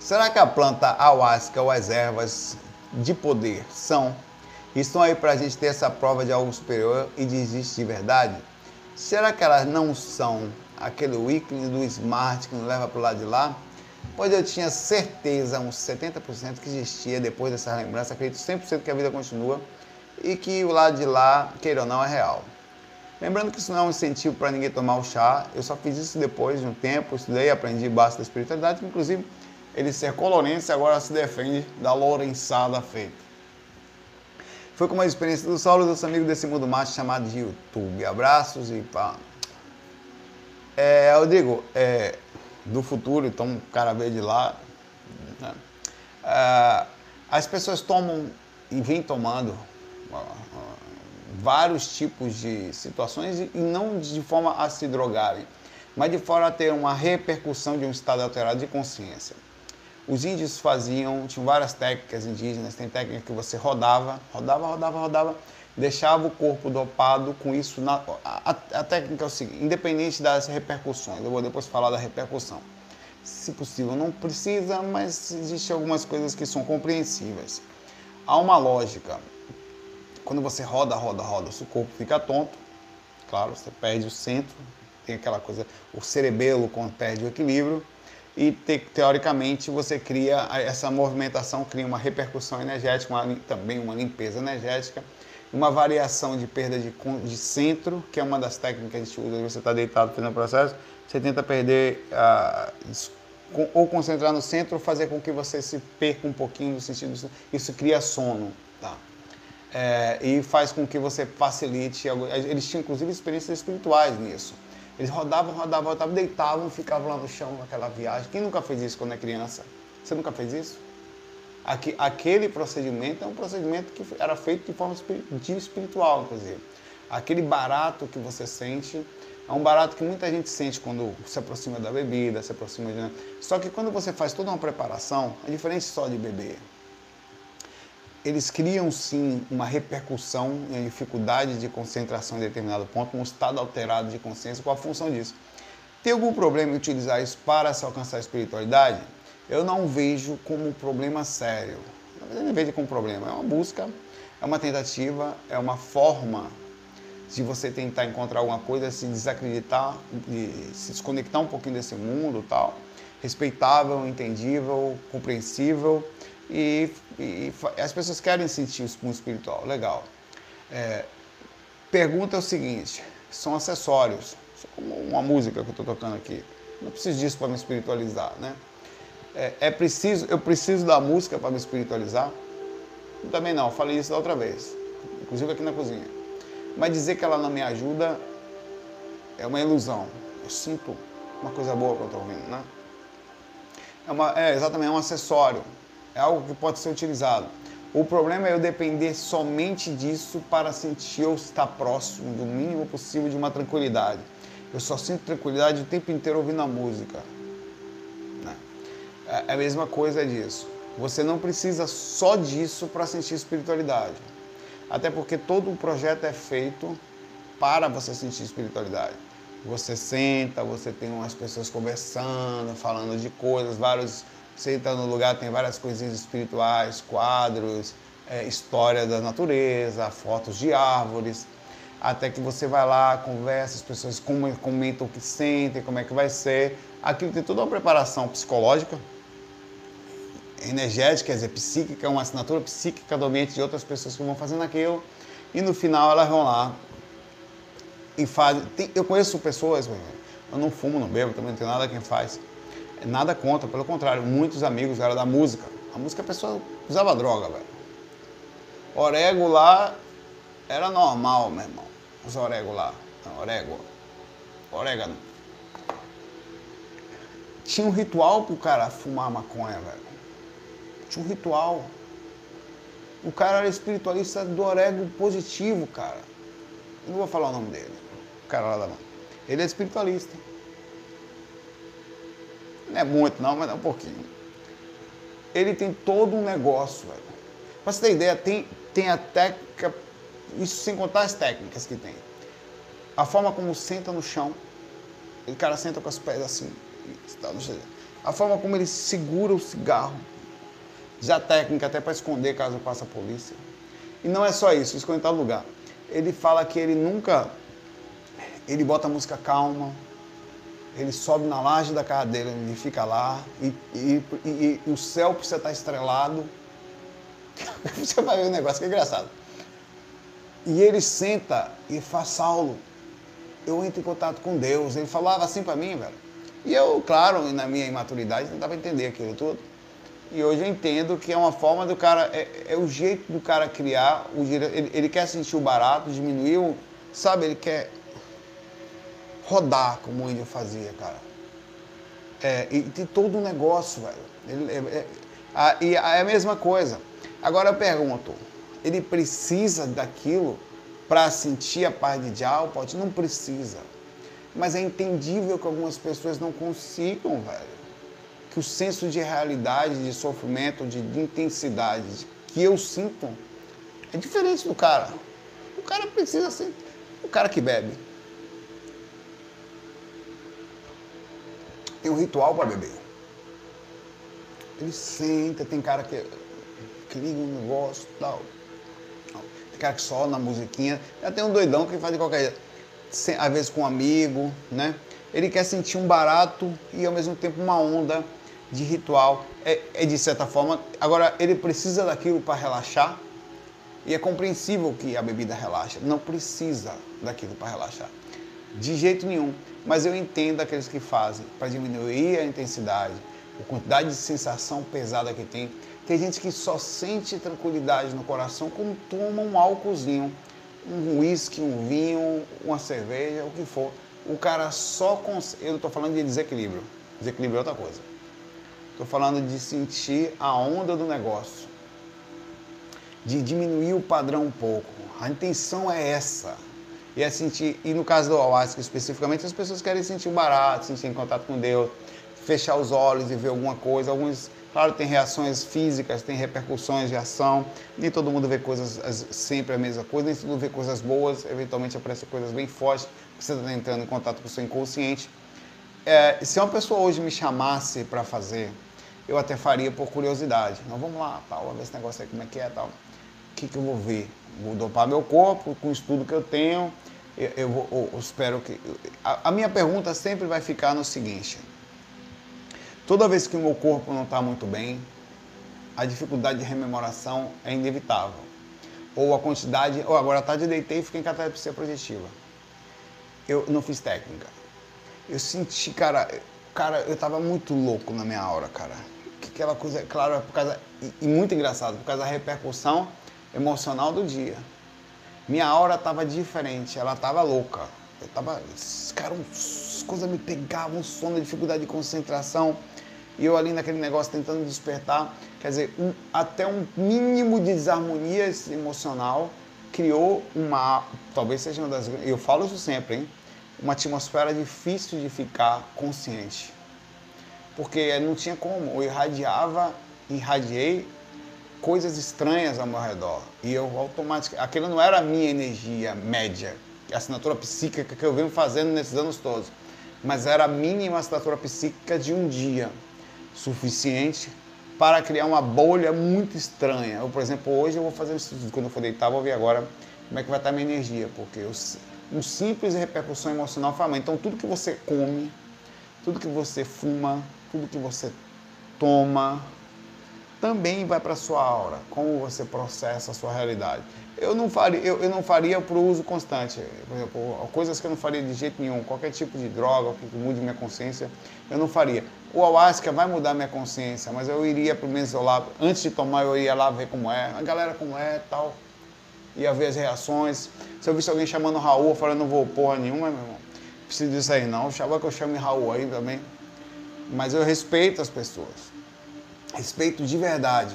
[SPEAKER 1] Será que a planta ayahuasca ou as ervas de poder são estão aí para a gente ter essa prova de algo superior e de existe de verdade? Será que elas não são aquele weekly do smart que nos leva para o lado de lá? Pois eu tinha certeza, uns 70% que existia depois dessa lembrança, acredito 100% que a vida continua e que o lado de lá, queira ou não, é real. Lembrando que isso não é um incentivo para ninguém tomar o chá, eu só fiz isso depois de um tempo, estudei, aprendi bastante da espiritualidade, inclusive ele ser colorense agora se defende da lourençada feita. Foi com uma experiência do Saulo, dos amigos desse mundo macho chamado de YouTube. Abraços e pá. É, Rodrigo, é, do futuro, então cara veio de lá. Né? É, as pessoas tomam e vêm tomando vários tipos de situações e não de forma a se drogarem, mas de forma a ter uma repercussão de um estado alterado de consciência. Os índios faziam, tinham várias técnicas indígenas, tem técnica que você rodava, rodava, rodava, rodava, deixava o corpo dopado com isso. Na, a, a, técnica é o seguinte, independente das repercussões, eu vou depois falar da repercussão. Se possível, não precisa, mas existem algumas coisas que são compreensíveis. Há uma lógica. Quando você roda, roda, roda, o seu corpo fica tonto, claro, você perde o centro, tem aquela coisa, o cerebelo perde o equilíbrio, e te, teoricamente você cria essa movimentação cria uma repercussão energética, uma, também uma limpeza energética, uma variação de perda de, de, centro, que é uma das técnicas que a gente usa, você está deitado fazendo o processo, você tenta perder uh, ou concentrar no centro ou fazer com que você se perca um pouquinho no sentido isso cria sono, tá? É, e faz com que você facilite, eles tinham inclusive experiências espirituais nisso eles rodavam, rodavam, rodavam, deitavam, ficavam lá no chão naquela viagem. Quem nunca fez isso quando é criança? Você nunca fez isso? Aqui, aquele procedimento é um procedimento que era feito de forma espiritual, inclusive. Aquele barato que você sente é um barato que muita gente sente quando se aproxima da bebida, se aproxima de. Só que quando você faz toda uma preparação, é diferente só de beber. Eles criam sim uma repercussão em dificuldade de concentração em determinado ponto, um estado alterado de consciência. Qual a função disso? Tem algum problema em utilizar isso para se alcançar a espiritualidade? Eu não vejo como um problema sério. Eu não vejo como problema. É uma busca, é uma tentativa, é uma forma de você tentar encontrar alguma coisa, se desacreditar, se desconectar um pouquinho desse mundo tal, respeitável, entendível, compreensível e, e as pessoas querem sentir o mundo espiritual, legal. É, pergunta é o seguinte, são acessórios, como uma música que eu estou tocando aqui, não preciso disso para me espiritualizar, né? É, é, preciso, eu preciso da música para me espiritualizar? Também não, falei isso da outra vez, inclusive aqui na cozinha. Mas dizer que ela não me ajuda é uma ilusão. Eu sinto uma coisa boa que eu estou ouvindo, né? É, uma, é exatamente é um acessório, é algo que pode ser utilizado. O problema é eu depender somente disso para sentir ou estar próximo do mínimo possível de uma tranquilidade. Eu só sinto tranquilidade o tempo inteiro ouvindo a música. Né? É a mesma coisa disso. Você não precisa só disso para sentir espiritualidade. Até porque todo o projeto é feito para você sentir espiritualidade. Você senta, você tem umas pessoas conversando, falando de coisas, vários. Você entra no lugar, tem várias coisinhas espirituais, quadros, é, história da natureza, fotos de árvores. Até que você vai lá, conversa, as pessoas comentam o que sentem, como é que vai ser. Aquilo tem toda uma preparação psicológica, energética, quer dizer, psíquica, uma assinatura psíquica do ambiente de outras pessoas que vão fazendo aquilo. E no final elas vão lá e fazem. Tem, eu conheço pessoas, eu não fumo, não bebo, também não tenho nada quem faz. Nada contra, pelo contrário, muitos amigos eram da música. A música a pessoa usava droga, velho. Orego lá era normal, meu irmão. Os orego lá. Orego. Orégano. Tinha um ritual pro cara fumar maconha, velho. Tinha um ritual. O cara era espiritualista do orego positivo, cara. Não vou falar o nome dele. O cara lá da mão. Ele é espiritualista. Não é muito não, mas é um pouquinho. Ele tem todo um negócio, velho. Pra você ter ideia, tem, tem a técnica, isso sem contar as técnicas que tem. A forma como senta no chão, o cara senta com os pés assim, a forma como ele segura o cigarro, já técnica até para esconder caso passe a polícia. E não é só isso, esconder em tal lugar. Ele fala que ele nunca. Ele bota a música calma, ele sobe na laje da casa dele, ele fica lá, e, e, e, e o céu precisa estar estrelado. [LAUGHS] Você vai ver um negócio que é engraçado. E ele senta e faz Saulo, eu entro em contato com Deus. Ele falava assim para mim, velho. E eu, claro, na minha imaturidade, tentava entender aquilo tudo. E hoje eu entendo que é uma forma do cara, é, é o jeito do cara criar, o, ele, ele quer sentir o barato, diminuir o, sabe, ele quer rodar como o índio fazia, cara. É, e tem todo um negócio, velho. Ele, é, é, a, e é a mesma coisa. Agora eu pergunto, ele precisa daquilo para sentir a paz de? Pode, não precisa. Mas é entendível que algumas pessoas não consigam, velho que o senso de realidade, de sofrimento, de, de intensidade que eu sinto é diferente do cara. O cara precisa ser. O cara que bebe. Tem um ritual para beber. Ele senta, tem cara que, que liga um negócio e tal. Tem cara que só na musiquinha. Já tem um doidão que faz de qualquer jeito. Às vezes com um amigo, né? Ele quer sentir um barato e ao mesmo tempo uma onda de ritual, é, é de certa forma. Agora, ele precisa daquilo para relaxar. E é compreensível que a bebida relaxa. Não precisa daquilo para relaxar. De jeito nenhum. Mas eu entendo aqueles que fazem para diminuir a intensidade, a quantidade de sensação pesada que tem. Tem gente que só sente tranquilidade no coração quando toma um álcoolzinho, um uísque, um vinho, uma cerveja, o que for. O cara só consegue. Eu estou falando de desequilíbrio. Desequilíbrio é outra coisa. Estou falando de sentir a onda do negócio, de diminuir o padrão um pouco. A intenção é essa. E é sentir, e no caso do ayahuasca especificamente, as pessoas querem sentir barato, sentir em contato com Deus, fechar os olhos e ver alguma coisa. Alguns, claro, tem reações físicas, tem repercussões de ação. Nem todo mundo vê coisas sempre a mesma coisa, nem todo mundo vê coisas boas. Eventualmente aparecem coisas bem fortes, você está entrando em contato com o seu inconsciente. É, se uma pessoa hoje me chamasse para fazer, eu até faria por curiosidade. Então vamos lá, tal, vamos ver esse negócio aí como é que é tal. O que, que eu vou ver? Vou dopar meu corpo com o estudo que eu tenho. Eu, eu, eu, eu espero que. A, a minha pergunta sempre vai ficar no seguinte: Toda vez que o meu corpo não está muito bem, a dificuldade de rememoração é inevitável. Ou a quantidade, ou agora tarde eu deitei e fiquei em catalepsia projetiva. Eu não fiz técnica. Eu senti, cara, cara, eu tava muito louco na minha aura, cara. Aquela coisa, claro, é por causa, e muito engraçado, por causa da repercussão emocional do dia. Minha aura tava diferente, ela tava louca. Eu tava, cara, as coisas me pegavam, um sono, dificuldade de concentração e eu ali naquele negócio tentando despertar, quer dizer, um, até um mínimo de desarmonia emocional criou uma, talvez seja uma das, eu falo isso sempre, hein? Uma atmosfera difícil de ficar consciente. Porque não tinha como, eu irradiava, irradiei coisas estranhas ao meu redor. E eu automaticamente, aquilo não era a minha energia média, a assinatura psíquica que eu venho fazendo nesses anos todos, mas era a mínima assinatura psíquica de um dia suficiente para criar uma bolha muito estranha. Eu, por exemplo, hoje eu vou fazer isso quando eu for deitar, vou ver agora como é que vai estar minha energia, porque eu, um simples repercussão emocional fala, então tudo que você come, tudo que você fuma, tudo que você toma, também vai para a sua aura, como você processa a sua realidade. Eu não faria, eu, eu não faria para o uso constante. Por exemplo, coisas que eu não faria de jeito nenhum, qualquer tipo de droga que mude minha consciência, eu não faria. O ayahuasca vai mudar minha consciência, mas eu iria pelo menos lá, antes de tomar, eu ia lá ver como é, a galera como é tal. Ia ver as reações. Se eu visse alguém chamando Raul, eu falei, não vou porra nenhuma, meu irmão. Preciso disso aí não. Chama que eu chame Raul aí também. Mas eu respeito as pessoas. Respeito de verdade.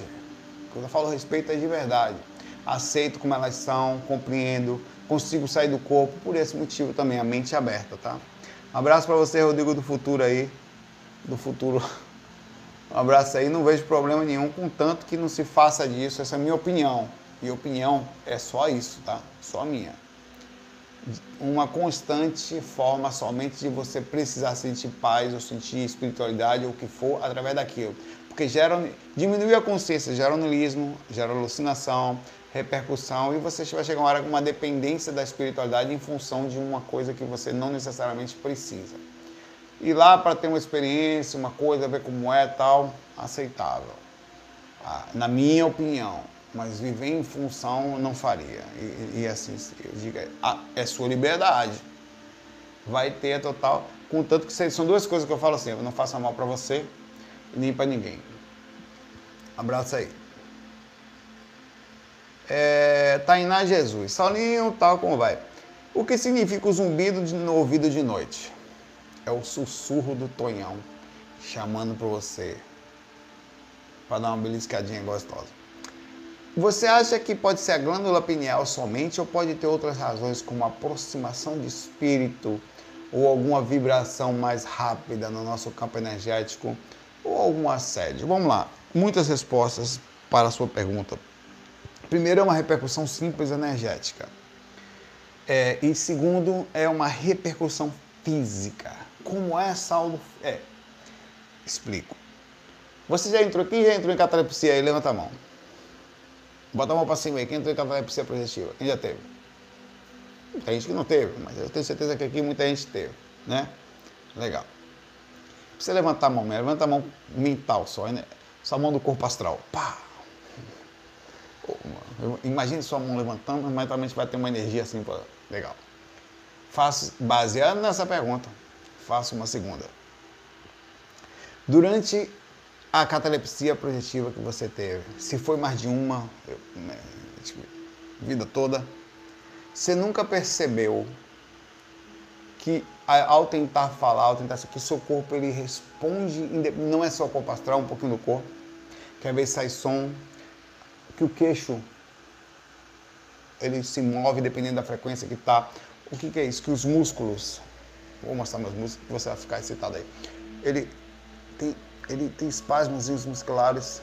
[SPEAKER 1] Quando eu falo respeito é de verdade. Aceito como elas são, compreendo, consigo sair do corpo por esse motivo também, a mente aberta, tá? Um abraço para você, Rodrigo do Futuro aí, do futuro. [LAUGHS] Um abraço aí, não vejo problema nenhum, contanto que não se faça disso, essa é a minha opinião. E opinião é só isso, tá? Só minha. Uma constante forma somente de você precisar sentir paz ou sentir espiritualidade ou o que for através daquilo porque gera, diminui a consciência, gera onilismo, gera alucinação, repercussão e você vai chegar uma hora com uma dependência da espiritualidade em função de uma coisa que você não necessariamente precisa. E lá para ter uma experiência, uma coisa, ver como é tal, aceitável. Ah, na minha opinião. Mas viver em função não faria. E, e assim, eu digo, ah, é sua liberdade. Vai ter total. Contanto que são duas coisas que eu falo assim: não faça mal para você nem para ninguém. Abraço aí. É, Tainá Jesus. Saulinho, tal como vai. O que significa o zumbido de, no ouvido de noite? É o sussurro do Tonhão chamando para você para dar uma beliscadinha gostosa. Você acha que pode ser a glândula pineal somente ou pode ter outras razões como aproximação de espírito ou alguma vibração mais rápida no nosso campo energético ou algum assédio? Vamos lá, muitas respostas para a sua pergunta. Primeiro, é uma repercussão simples energética. É, e segundo, é uma repercussão física. Como é saldo? É. Explico. Você já entrou aqui, já entrou em catalepsia? Levanta a mão. Bota a mão para cima aí. Quem entrou em catalepsia projetiva? Quem já teve? Tem gente que não teve, mas eu tenho certeza que aqui muita gente teve, né? Legal você levantar a mão, levanta a mão mental só, né? sua mão do corpo astral. Pá! Imagine sua mão levantando, mas mentalmente vai ter uma energia assim, legal. Faço, baseado nessa pergunta, faço uma segunda. Durante a catalepsia projetiva que você teve, se foi mais de uma, né, tipo, vida toda, você nunca percebeu que ao tentar falar, ao tentar que seu corpo ele responde, não é só o corpo astral, um pouquinho do corpo, que às vezes sai som, que o queixo ele se move dependendo da frequência que está, O que, que é isso? Que os músculos, vou mostrar meus músculos, você vai ficar excitado aí. Ele tem, ele tem espasmos musculares,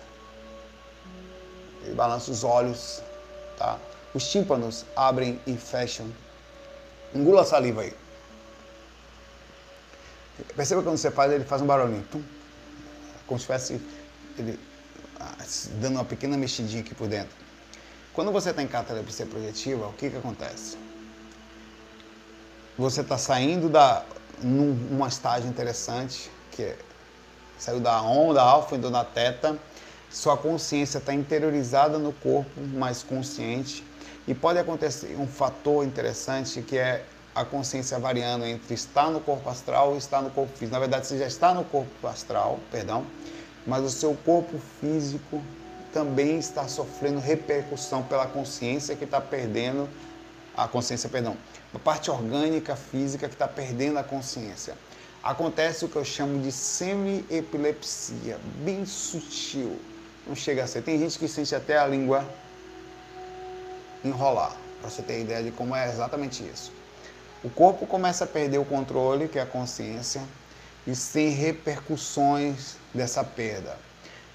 [SPEAKER 1] ele balança os olhos, tá? Os tímpanos abrem e fecham. Engula a saliva aí. Perceba quando você faz, ele faz um barulhinho. Tum, como se estivesse ele, ah, dando uma pequena mexidinha aqui por dentro. Quando você está em catalepsia projetiva, o que, que acontece? Você está saindo da numa estágio interessante, que é, saiu da onda alfa, indo na teta, sua consciência está interiorizada no corpo, mais consciente, e pode acontecer um fator interessante que é a consciência variando entre estar no corpo astral e estar no corpo físico. Na verdade, você já está no corpo astral, perdão, mas o seu corpo físico também está sofrendo repercussão pela consciência que está perdendo a consciência, perdão, a parte orgânica física que está perdendo a consciência. Acontece o que eu chamo de semi-epilepsia, bem sutil. Não chega a ser. Tem gente que sente até a língua enrolar, para você ter ideia de como é exatamente isso. O corpo começa a perder o controle, que é a consciência, e sem repercussões dessa perda.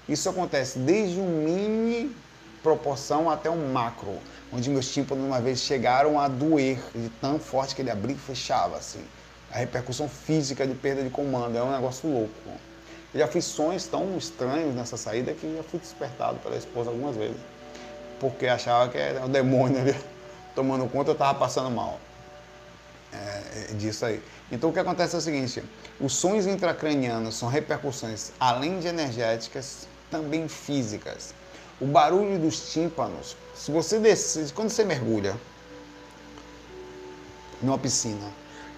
[SPEAKER 1] Isso acontece desde um mini proporção até um macro, onde meus tímpanos uma vez chegaram a doer de tão forte que ele abria e fechava assim. A repercussão física de perda de comando é um negócio louco. Eu já fiz sonhos tão estranhos nessa saída que já fui despertado pela esposa algumas vezes, porque achava que era o demônio ali [LAUGHS] tomando conta, eu estava passando mal é, disso aí. Então o que acontece é o seguinte: os sonhos intracranianos são repercussões, além de energéticas, também físicas. O barulho dos tímpanos, se você decide, quando você mergulha numa piscina,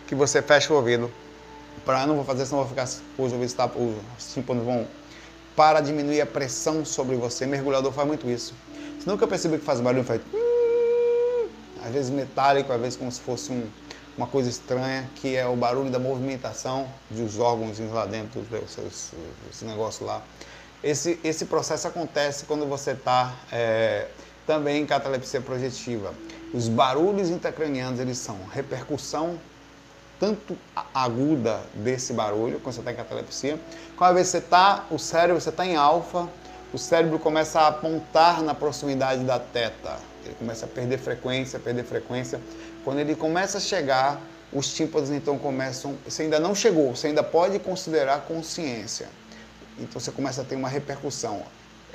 [SPEAKER 1] que você fecha o ouvido, para não vou fazer, senão vou ficar os ouvidos tá, os tímpanos vão para diminuir a pressão sobre você. Mergulhador faz muito isso. Você nunca percebeu que faz barulho, faz às vezes metálico, às vezes como se fosse um uma coisa estranha, que é o barulho da movimentação dos órgãos lá dentro, esse, esse negócio lá. Esse, esse processo acontece quando você está é, também em catalepsia projetiva. Os barulhos intracranianos, eles são repercussão tanto aguda desse barulho, quando você está em catalepsia, quando você está, o cérebro, você está em alfa, o cérebro começa a apontar na proximidade da teta, ele começa a perder frequência, perder frequência, quando ele começa a chegar, os tímpanos então começam. Você ainda não chegou, você ainda pode considerar consciência. Então você começa a ter uma repercussão.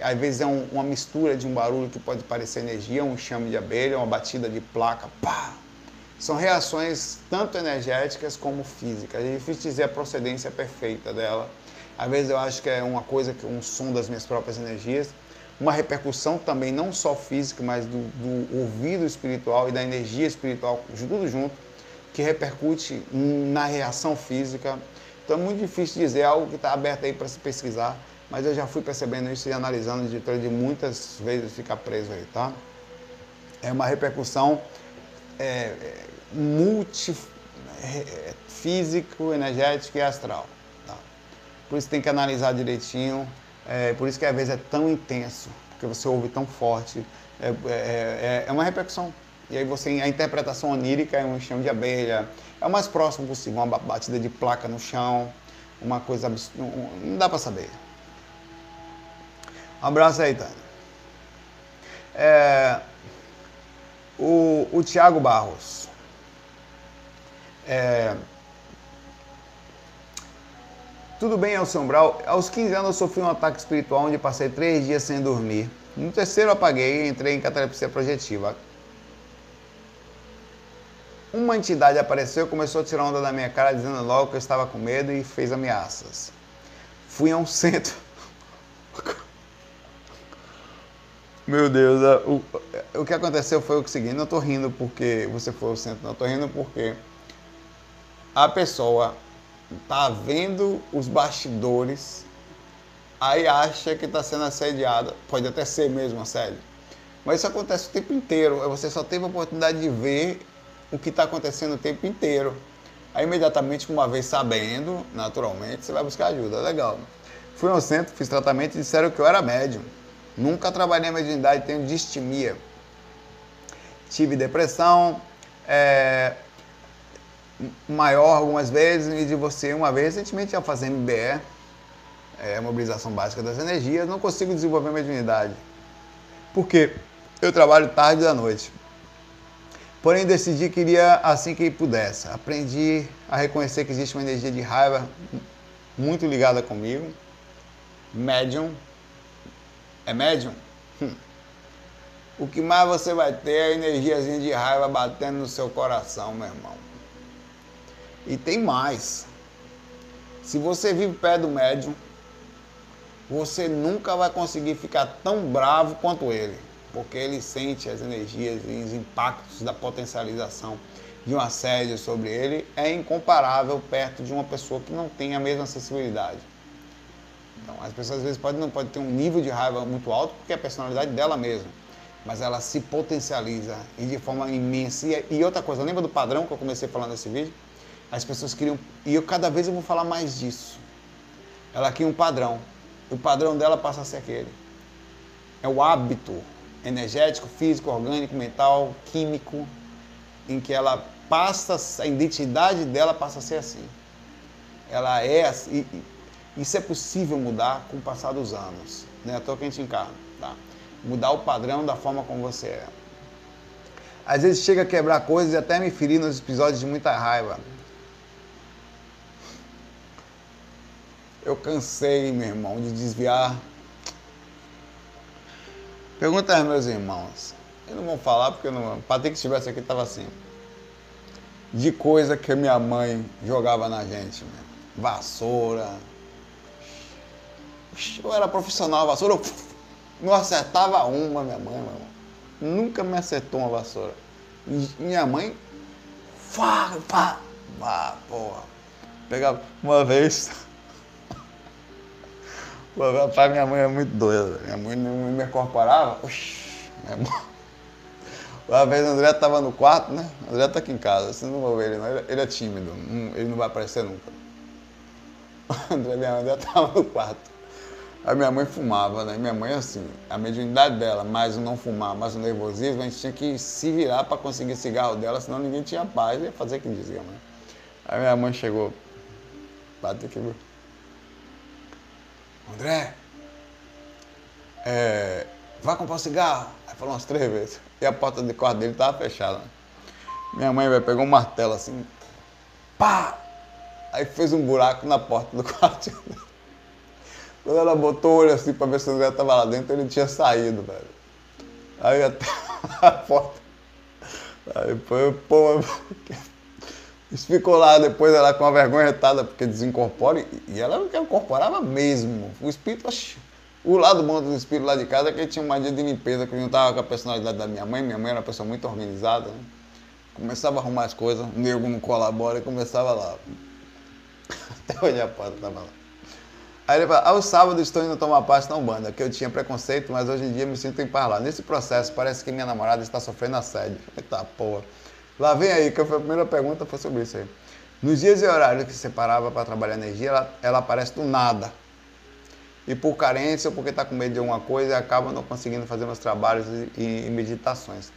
[SPEAKER 1] Às vezes é um, uma mistura de um barulho que pode parecer energia, um chame de abelha, uma batida de placa, pá! São reações tanto energéticas como físicas. É difícil dizer a procedência perfeita dela. Às vezes eu acho que é uma coisa, um som das minhas próprias energias uma repercussão também não só física, mas do, do ouvido espiritual e da energia espiritual, tudo junto, que repercute na reação física. Então é muito difícil dizer algo que está aberto aí para se pesquisar, mas eu já fui percebendo isso e analisando de, de muitas vezes ficar preso aí, tá? É uma repercussão é, multi é, físico, energético e astral. Tá? Por isso tem que analisar direitinho é, por isso que às vezes é tão intenso, porque você ouve tão forte. É, é, é, é uma repercussão. E aí você, a interpretação onírica é um chão de abelha, é o mais próximo possível, uma batida de placa no chão, uma coisa absurda, não dá para saber. Um abraço aí, Tânia. É, o, o Tiago Barros. É, tudo bem, Elson Brau. Aos 15 anos eu sofri um ataque espiritual onde passei três dias sem dormir. No terceiro apaguei e entrei em catalepsia projetiva. Uma entidade apareceu e começou a tirar onda da minha cara, dizendo logo que eu estava com medo e fez ameaças. Fui a um centro. [LAUGHS] Meu Deus, o, o que aconteceu foi o seguinte: não estou rindo porque você foi ao centro, não estou rindo porque a pessoa tá vendo os bastidores, aí acha que está sendo assediada. Pode até ser mesmo assédio. Mas isso acontece o tempo inteiro. Você só teve a oportunidade de ver o que está acontecendo o tempo inteiro. Aí imediatamente, uma vez sabendo, naturalmente, você vai buscar ajuda. Legal. Fui ao centro, fiz tratamento e disseram que eu era médium. Nunca trabalhei a mediunidade, tenho distimia. Tive depressão, é, maior algumas vezes e de você uma vez. Recentemente já fazer MBE, é, mobilização básica das energias, não consigo desenvolver mediunidade. Por quê? Eu trabalho tarde da noite. Porém, decidi que iria assim que pudesse. Aprendi a reconhecer que existe uma energia de raiva muito ligada comigo. Médium. É médium? Hum. O que mais você vai ter é a energiazinha de raiva batendo no seu coração, meu irmão. E tem mais. Se você vive perto do médium, você nunca vai conseguir ficar tão bravo quanto ele porque ele sente as energias e os impactos da potencialização de um assédio sobre ele, é incomparável perto de uma pessoa que não tem a mesma sensibilidade. Então, as pessoas às vezes podem, não podem ter um nível de raiva muito alto, porque é a personalidade dela mesma, mas ela se potencializa e de forma imensa. E, outra coisa, lembra do padrão que eu comecei falando nesse vídeo? As pessoas queriam, e eu cada vez eu vou falar mais disso. Ela queria um padrão. O padrão dela passa a ser aquele. É o hábito energético, físico, orgânico, mental, químico, em que ela passa, a identidade dela passa a ser assim. Ela é assim, isso é possível mudar com o passar dos anos, né? À toa que a gente encarna, tá? Mudar o padrão da forma como você é. Às vezes chega a quebrar coisas e até me ferir nos episódios de muita raiva. Eu cansei, meu irmão, de desviar Pergunta aos meus irmãos. Eu não vou falar porque não. Patrick estivesse aqui estava assim. De coisa que minha mãe jogava na gente, meu. Vassoura. Eu era profissional, vassoura. Eu não acertava uma, minha mãe, meu irmão. Nunca me acertou uma vassoura. Minha mãe. Fá, pá, pá, porra. Pegava uma vez. Rapaz, minha mãe é muito doida. Minha mãe não me incorporava. Minha mãe. Uma vez o André estava no quarto, né? O André está aqui em casa, você não vai ver ele não. Ele, é tímido, ele não vai aparecer nunca. O [LAUGHS] André, minha mãe estava no quarto. A minha mãe fumava, né? Minha mãe, assim, a mediunidade dela, mais o não fumar, mais o nervosismo, a gente tinha que se virar para conseguir cigarro dela, senão ninguém tinha paz, ia fazer o que dizia, né? Aí minha mãe chegou, bateu aqui, André, é, vai comprar um cigarro? Aí falou umas três vezes. E a porta de quarto dele estava fechada. Minha mãe véio, pegou um martelo assim, pá! Aí fez um buraco na porta do [LAUGHS] quarto. Quando ela botou o olho assim para ver se o André estava lá dentro, ele tinha saído, velho. Aí até [LAUGHS] a porta. Aí foi, pô, [LAUGHS] isso ficou lá depois ela com uma vergonha retada porque desincorpora e ela incorporava mesmo. O espírito, o lado bom do espírito lá de casa é que ele tinha uma dia de limpeza que não estava com a personalidade da minha mãe. Minha mãe era uma pessoa muito organizada. Né? Começava a arrumar as coisas, o nego não colabora e começava lá. [LAUGHS] Até hoje a porta estava lá. Aí ele fala, aos sábados estou indo tomar parte na Umbanda, que eu tinha preconceito, mas hoje em dia me sinto em par lá. Nesse processo, parece que minha namorada está sofrendo assédio. Eita porra. Lá vem aí, que a primeira pergunta foi sobre isso aí. Nos dias e horários que separava para trabalhar energia, ela, ela aparece do nada. E por carência ou porque está com medo de alguma coisa, acaba não conseguindo fazer meus trabalhos e, e meditações.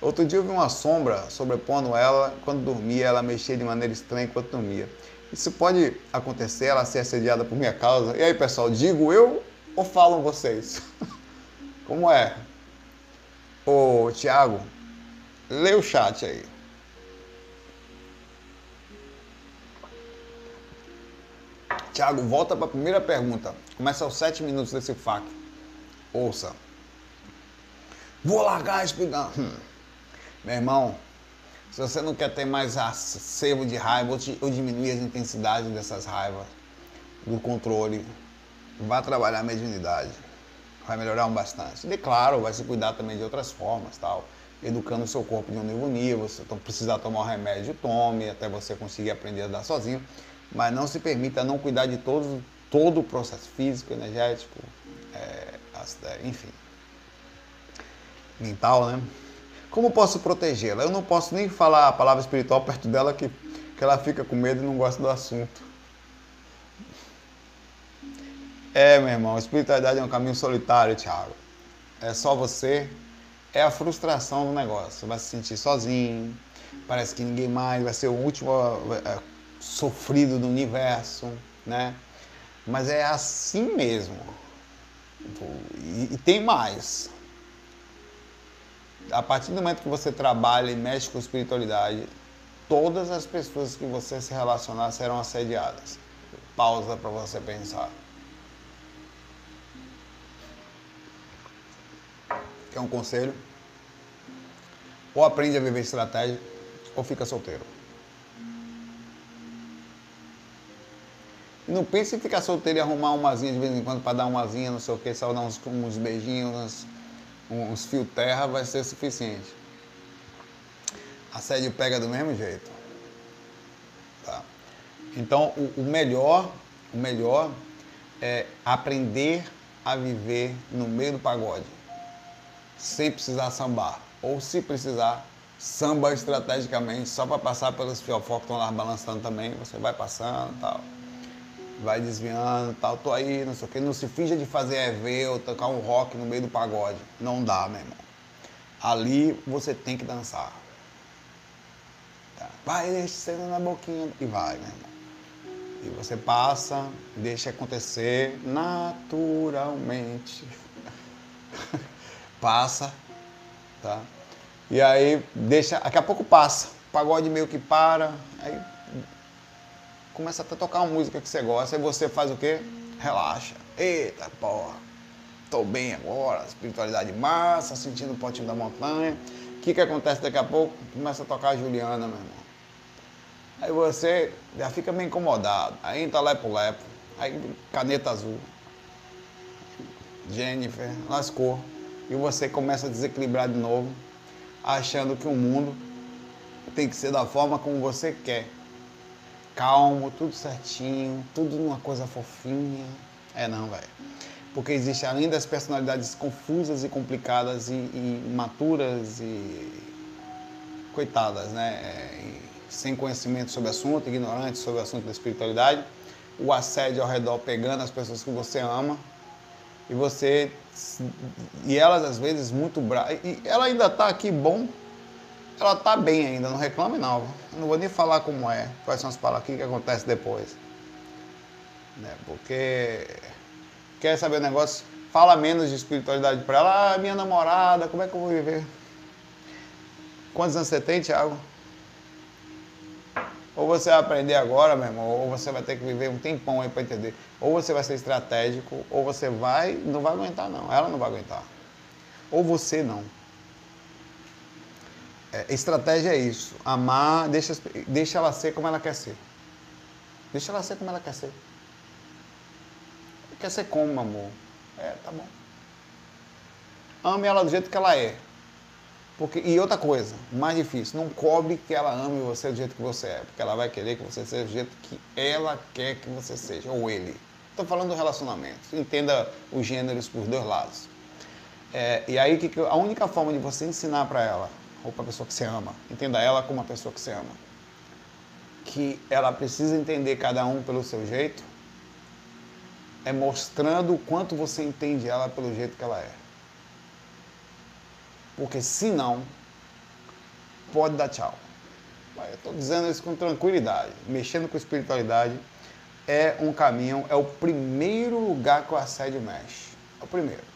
[SPEAKER 1] Outro dia eu vi uma sombra sobrepondo ela, quando dormia, ela mexia de maneira estranha enquanto dormia. Isso pode acontecer, ela ser assediada por minha causa. E aí, pessoal, digo eu ou falam vocês? [LAUGHS] Como é? Ô, Tiago, lê o chat aí. Tiago, volta para a primeira pergunta. Começa aos sete minutos desse FAQ. Ouça. Vou largar explicando. Hum. Meu irmão, se você não quer ter mais acervo de raiva ou diminuir as intensidades dessas raivas, do controle, vá trabalhar a mediunidade. Vai melhorar um bastante. E claro, vai se cuidar também de outras formas, tal. Educando o seu corpo de um nível nível. Se precisar tomar um remédio, tome, até você conseguir aprender a dar sozinho mas não se permita não cuidar de todo, todo o processo físico, energético, é, enfim, mental, né? Como posso protegê-la? Eu não posso nem falar a palavra espiritual perto dela que, que ela fica com medo e não gosta do assunto. É, meu irmão, a espiritualidade é um caminho solitário, Thiago. É só você, é a frustração do negócio. Você vai se sentir sozinho, parece que ninguém mais vai ser o último é, sofrido do universo, né? Mas é assim mesmo. E, e tem mais. A partir do momento que você trabalha e mexe com espiritualidade, todas as pessoas que você se relacionar serão assediadas. Pausa para você pensar. Quer um conselho? Ou aprende a viver estratégia, ou fica solteiro. Não pense em ficar solteiro e arrumar umazinha de vez em quando para dar umazinha, não sei o que, só dar uns, uns beijinhos, uns, uns fios terra, vai ser suficiente. Assédio pega do mesmo jeito. Tá? Então, o, o melhor, o melhor é aprender a viver no meio do pagode, sem precisar sambar. Ou se precisar, samba estrategicamente, só para passar pelos fiofó que estão lá balançando também, você vai passando tal vai desviando tal, tô aí, não sei o que, não se finja de fazer EV ou tocar um rock no meio do pagode. Não dá, meu irmão. Ali você tem que dançar. Tá? Vai descendo na boquinha e vai, meu irmão. E você passa, deixa acontecer naturalmente. [LAUGHS] passa, tá? E aí deixa, daqui a pouco passa. O pagode meio que para, aí começa a tocar uma música que você gosta, e você faz o quê? Relaxa. Eita porra, tô bem agora, espiritualidade massa, sentindo o potinho da montanha. O que, que acontece daqui a pouco? Começa a tocar a Juliana, meu irmão. Aí você já fica meio incomodado. Aí entra lepo-lepo, aí caneta azul. Jennifer, lascou. E você começa a desequilibrar de novo, achando que o mundo tem que ser da forma como você quer calmo, tudo certinho, tudo numa coisa fofinha. É não, velho. Porque existe, além das personalidades confusas e complicadas e, e maturas e coitadas, né? É, sem conhecimento sobre o assunto, ignorantes sobre o assunto da espiritualidade, o assédio ao redor pegando as pessoas que você ama e você e elas às vezes muito bravas. E ela ainda está aqui bom ela tá bem ainda, não reclame não. Não vou nem falar como é, quais são as palavras, o que, acontece depois. Né? Porque quer saber o negócio, fala menos de espiritualidade para ela. Ah, minha namorada, como é que eu vou viver? Quantos anos você tem, Thiago? Ou você vai aprender agora, meu irmão, ou você vai ter que viver um tempão aí para entender. Ou você vai ser estratégico, ou você vai, não vai aguentar não. Ela não vai aguentar. Ou você não. É, estratégia é isso. Amar, deixa, deixa ela ser como ela quer ser. Deixa ela ser como ela quer ser. Quer ser como, amor? É, tá bom. Ame ela do jeito que ela é. Porque, e outra coisa, mais difícil, não cobre que ela ame você do jeito que você é, porque ela vai querer que você seja do jeito que ela quer que você seja, ou ele. Estou falando do relacionamento. Entenda os gêneros por dois lados. É, e aí, que, a única forma de você ensinar para ela ou para a pessoa que você ama. Entenda ela como uma pessoa que você ama. Que ela precisa entender cada um pelo seu jeito, é mostrando o quanto você entende ela pelo jeito que ela é. Porque senão, pode dar tchau. Eu estou dizendo isso com tranquilidade. Mexendo com espiritualidade é um caminho, é o primeiro lugar que o assédio mexe. É o primeiro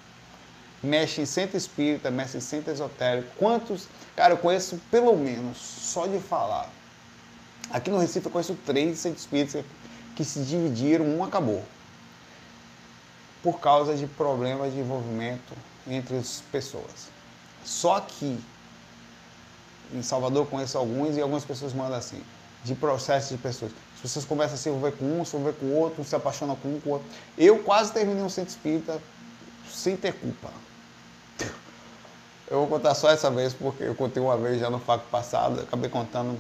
[SPEAKER 1] mexe em centro espírita, mexe em centro esotérico. Quantos? Cara, eu conheço pelo menos, só de falar. Aqui no Recife eu conheço três centros espíritas que se dividiram, um acabou. Por causa de problemas de envolvimento entre as pessoas. Só que em Salvador conheço alguns e algumas pessoas mandam assim, de processo de pessoas. As pessoas começam a se envolver com um, se envolver com o outro, se apaixonam com um, com o outro. Eu quase terminei um centro espírita sem ter culpa. Eu vou contar só essa vez, porque eu contei uma vez já no faco passado, acabei contando,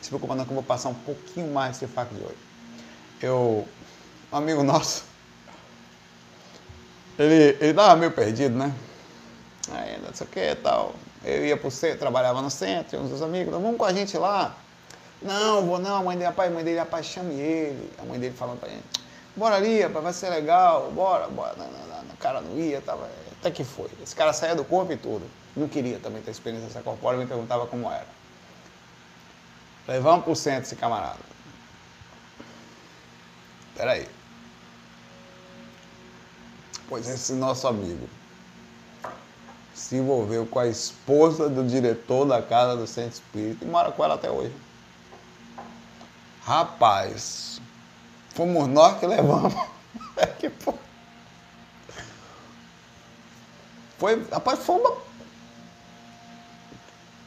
[SPEAKER 1] se preocupa não que eu vou passar um pouquinho mais esse faco de hoje. Eu, um amigo nosso, ele, ele tava meio perdido, né? Aí, não sei o que tal. Eu ia pro centro, trabalhava no centro, uns dos amigos, vamos com a gente lá. Não, vou não, a mãe dele, rapaz, a mãe dele, rapaz, chame ele. A mãe dele falando pra ele, bora ali, rapaz, vai ser legal, bora, bora. Não, não, cara não ia, tava, até que foi. Esse cara saía do corpo e tudo. Não queria também ter experiência extracorpórea, me perguntava como era. Levamos pro centro esse camarada. Peraí. Pois esse nosso amigo se envolveu com a esposa do diretor da casa do Centro Espírita e mora com ela até hoje. Rapaz, fomos nós que levamos. [LAUGHS] Que foi. Foi, rapaz, foi uma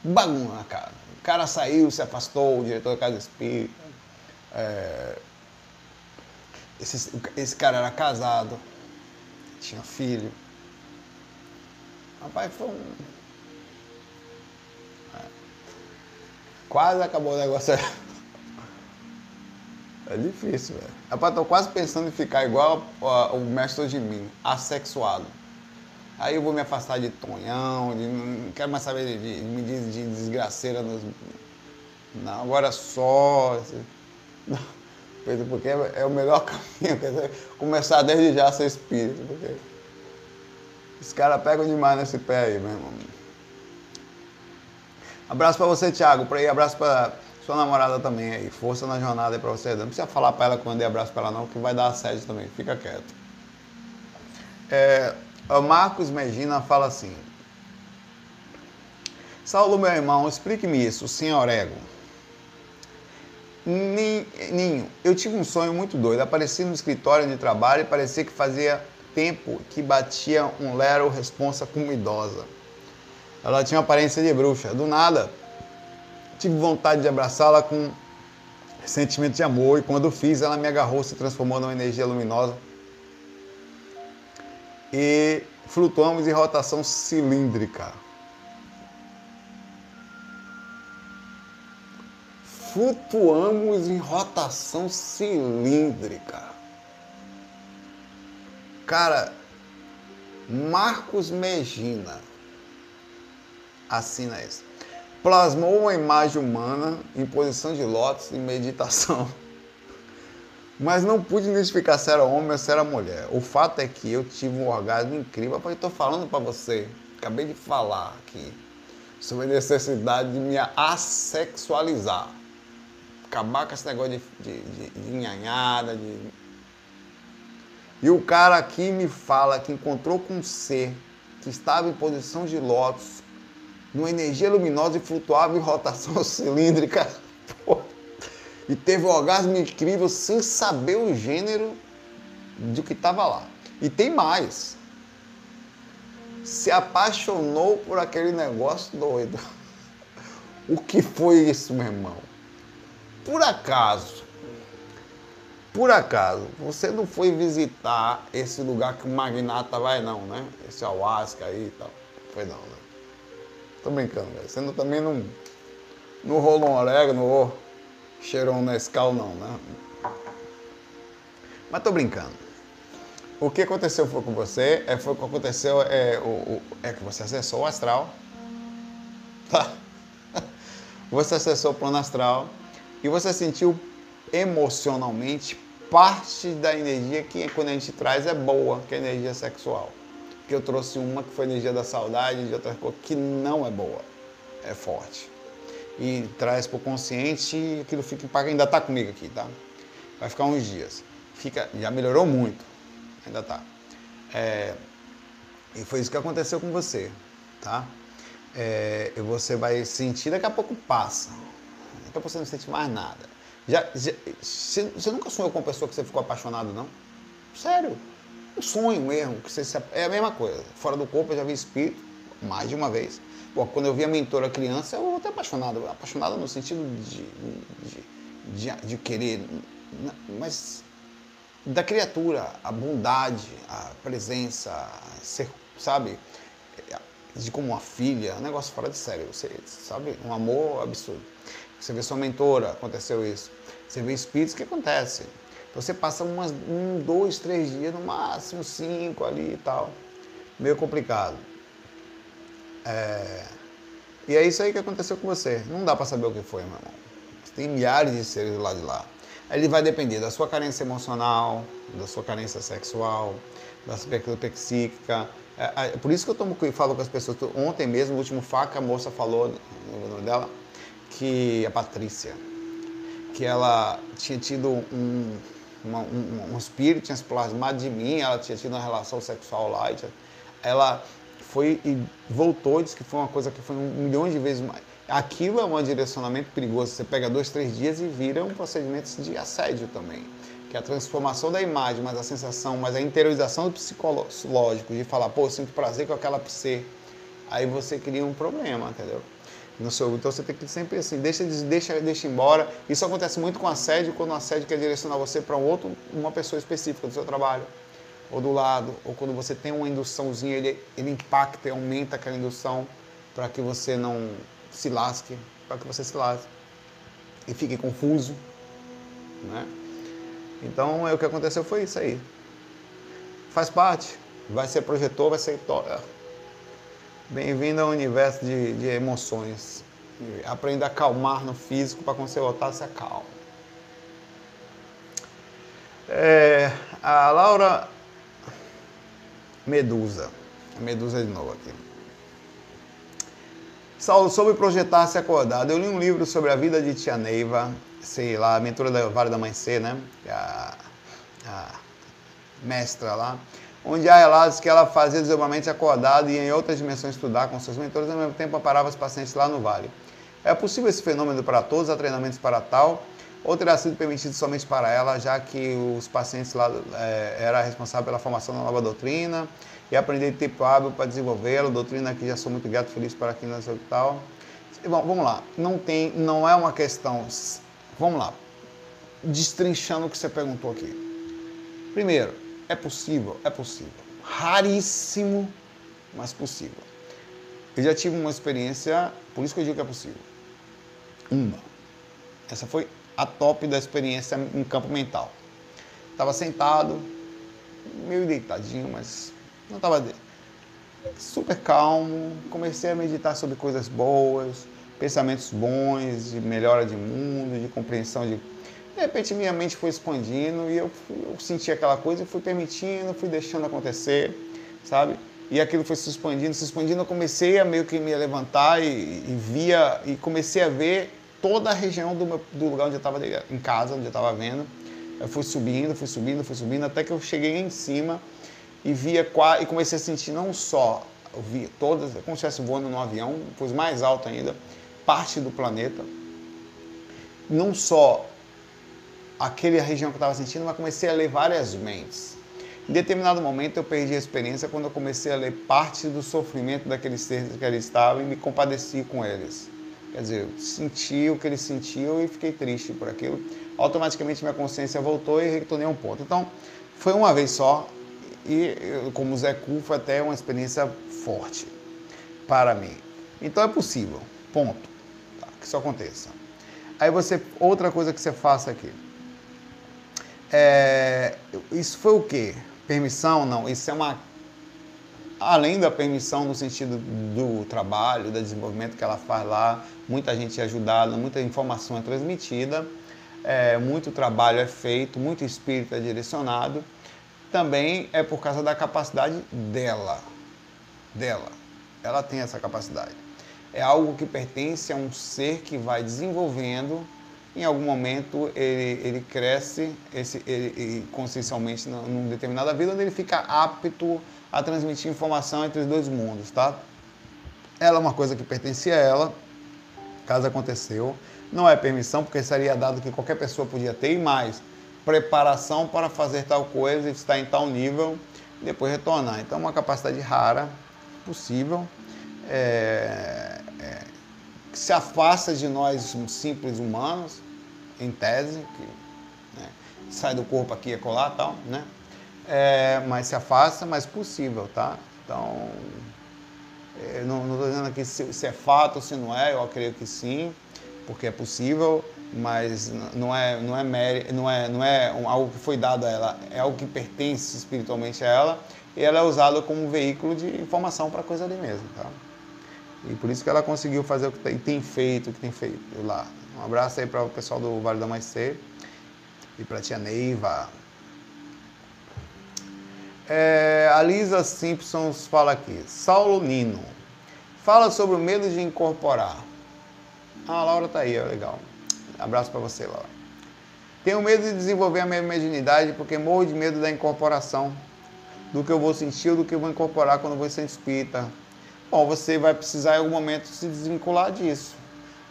[SPEAKER 1] bagunça, cara. O cara saiu, se afastou, o diretor da casa espírita. É, esse, esse cara era casado, tinha filho. Rapaz, foi um. É. Quase acabou o negócio. [LAUGHS] É difícil, velho. Rapaz, tô quase pensando em ficar igual o mestre de mim, assexuado. Aí eu vou me afastar de Tonhão, de, não quero mais saber de, de, de, de desgraceira nos. Não, agora só. [LAUGHS] Porque é, é o melhor [LAUGHS] caminho, dizer, começar desde já a ser espírito. Porque os caras pegam demais nesse pé aí, meu irmão. Abraço pra você, Thiago. Por aí, abraço pra sua namorada também aí. Força na jornada aí pra você. Não precisa falar pra ela quando eu abraço pra ela não, que vai dar assédio também. Fica quieto. É, Marcos Medina fala assim. Saulo, meu irmão, explique-me isso, senhor ego. Ninho, eu tive um sonho muito doido. Apareci no escritório de trabalho e parecia que fazia tempo que batia um lero responsa como idosa. Ela tinha aparência de bruxa. Do nada, tive vontade de abraçá-la com sentimento de amor e quando fiz, ela me agarrou, se transformou numa energia luminosa. E flutuamos em rotação cilíndrica. Flutuamos em rotação cilíndrica. Cara, Marcos Megina assina isso. Plasmou uma imagem humana em posição de lótus em meditação. [LAUGHS] Mas não pude identificar se era homem ou se era mulher. O fato é que eu tive um orgasmo incrível. Porque estou falando para você, acabei de falar aqui, sobre a necessidade de me assexualizar. Acabar com esse negócio de, de, de, de nhanhada, de e o cara aqui me fala que encontrou com um ser que estava em posição de lótus, numa energia luminosa e flutuava em rotação [LAUGHS] cilíndrica. Pô. E teve um orgasmo incrível sem saber o gênero de que estava lá. E tem mais. Se apaixonou por aquele negócio doido. [LAUGHS] O que foi isso, meu irmão? Por acaso, por acaso, você não foi visitar esse lugar que o magnata vai não, né? Esse Alasca aí e tal. Foi não, né? Tô brincando, velho. Você não, também não, não rolou um orégano ou cheirou um Nescau não, né? Mas tô brincando. O que aconteceu foi com você, é, foi o que aconteceu, é, o, o, é que você acessou o astral. Tá? [LAUGHS] Você acessou o plano astral e você sentiu emocionalmente parte da energia que quando a gente traz é boa, que é a energia sexual. Que eu trouxe uma que foi a energia da saudade, de outra coisa que não é boa, é forte. E traz para o consciente e aquilo fica ainda está comigo aqui, tá? Vai ficar uns dias. Fica, já melhorou muito, ainda está. É, e foi isso que aconteceu com você, tá? É, e você vai sentir, daqui a pouco passa. Daqui a pouco você não sente mais nada. Já, já você, nunca sonhou com uma pessoa que você ficou apaixonado, não? Sério. Um sonho mesmo. Que você, é a mesma coisa. Fora do corpo eu já vi espírito mais de uma vez. Pô, quando eu vi a mentora criança, eu até apaixonado. Apaixonado no sentido de, de, de, de querer. Mas da criatura, a bondade, a presença, ser, sabe? De como uma filha, um negócio fora de sério, você sabe? Um amor absurdo. Você vê sua mentora, aconteceu isso. Você vê espíritos, que acontece? Você passa umas, um, dois, três dias, no máximo cinco ali e tal. Meio complicado. É... E é isso aí que aconteceu com você. Não dá para saber o que foi, meu irmão. Tem milhares de seres lado de lá. Ele vai depender da sua carência emocional, da sua carência sexual, da sua psíquica. É, é, por isso que eu tomo, falo com as pessoas. Ontem mesmo, o último faca, a moça falou no nome dela que a Patrícia, que ela tinha tido um, uma, um, um espírito, tinha se plasmado de mim, ela tinha tido uma relação sexual lá. Ela foi e voltou, disse que foi uma coisa que foi um milhão de vezes mais. Aquilo é um direcionamento perigoso. Você pega dois, três dias e vira um procedimento de assédio também. Que é a transformação da imagem, mas a sensação, mas a interiorização do psicológico, de falar, pô, eu sinto prazer com aquela psi. Aí você cria um problema, entendeu? No seu, então você tem que sempre assim, deixa, deixa, deixa embora. Isso acontece muito com assédio, quando o assédio quer direcionar você para um outro, uma pessoa específica do seu trabalho, ou do lado, ou quando você tem uma induçãozinha, ele, ele impacta e aumenta aquela indução para que você não se lasque, para que você se lasque e fique confuso, né? Então, é o que aconteceu foi isso aí. Faz parte, vai ser projetor, vai ser Bem-vindo ao universo de, de emoções. Aprenda a acalmar no físico para quando você voltar, se acalma. É, a Laura Medusa. Medusa de novo aqui. Saulo, sobre projetar-se acordado. Eu li um livro sobre a vida de Tia Neiva, sei lá, a mentora da Vale da Mãe C, né? A, a mestra lá. Onde há relatos que ela fazia desdobramento acordado e em outras dimensões estudar com seus mentores, ao mesmo tempo amparava os pacientes lá no vale. É possível esse fenômeno para todos, há treinamentos para tal, ou terá sido permitido somente para ela, já que os pacientes lá é, era responsável pela formação da nova doutrina, e aprender tipo hábil para desenvolvê-lo. Doutrina que já sou muito grato, feliz para aqui nessa tal. Bom, vamos lá. Não tem, não é uma questão. Vamos lá. Destrinchando o que você perguntou aqui. Primeiro, é possível? É possível. Raríssimo, mas possível. Eu já tive uma experiência, por isso que eu digo que é possível. Uma. Essa foi a top da experiência em campo mental. Estava sentado, meio deitadinho, mas não estava super calmo, comecei a meditar sobre coisas boas, pensamentos bons, de melhora de mundo, de compreensão de. De repente minha mente foi expandindo e eu, eu senti aquela coisa e fui permitindo, fui deixando acontecer, sabe? E aquilo foi se expandindo, se expandindo, eu comecei a meio que me levantar e, e via, e comecei a ver toda a região do, meu, do lugar onde eu estava em casa, onde eu estava vendo. Eu fui subindo, fui subindo, fui subindo, até que eu cheguei em cima e via e comecei a sentir não só vi todas, como se estivesse voando num avião, pois mais alto ainda, parte do planeta. Não só aquela região que eu estava sentindo, mas comecei a ler várias mentes. Em determinado momento eu perdi a experiência quando eu comecei a ler parte do sofrimento daqueles seres que ali estavam e me compadeci com eles. Quer dizer, eu senti o que eles sentiam e fiquei triste por aquilo. Automaticamente minha consciência voltou e retornei a um ponto. Então, foi uma vez só, e como Zé Cu foi até uma experiência forte para mim. Então é possível, ponto, tá? que isso aconteça. Aí você, outra coisa que você faça aqui. É, isso foi o quê? Permissão? Não, isso é uma. Além da permissão no sentido do trabalho, do desenvolvimento que ela faz lá, muita gente é ajudada, muita informação é transmitida, é, muito trabalho é feito, muito espírito é direcionado também é por causa da capacidade dela. Dela. Ela tem essa capacidade. É algo que pertence a um ser que vai desenvolvendo. Em algum momento ele, ele cresce esse, ele, consciencialmente num determinada vida, onde ele fica apto a transmitir informação entre os dois mundos, tá? Ela é uma coisa que pertencia a ela, caso aconteceu. Não é permissão, porque seria dado que qualquer pessoa podia ter, e mais, preparação para fazer tal coisa, estar em tal nível e depois retornar. Então, uma capacidade rara, possível, é, é, que se afasta de nós simples humanos, em tese, que né, sai do corpo aqui e colar tal, né? É, mas se afasta, mas possível, tá? Então, é, não estou dizendo aqui se, se é fato ou se não é, eu acredito que sim, porque é possível mas não é não é não é não é algo que foi dado a ela, é algo que pertence espiritualmente a ela e ela é usada como veículo de informação para coisa ali mesmo, tá? E por isso que ela conseguiu fazer o que tem feito, o que tem feito lá. Um abraço aí para o pessoal do Vale da Maicê e para tia Neiva. É, a Lisa Simpsons fala aqui. Saulo Nino. Fala sobre o medo de incorporar. Ah, a Laura tá aí, ó, legal. Abraço para você, Laura. Tenho medo de desenvolver a minha mediunidade porque morro de medo da incorporação, do que eu vou sentir ou do que eu vou incorporar quando vou ser espírita. Bom, você vai precisar em algum momento se desvincular disso.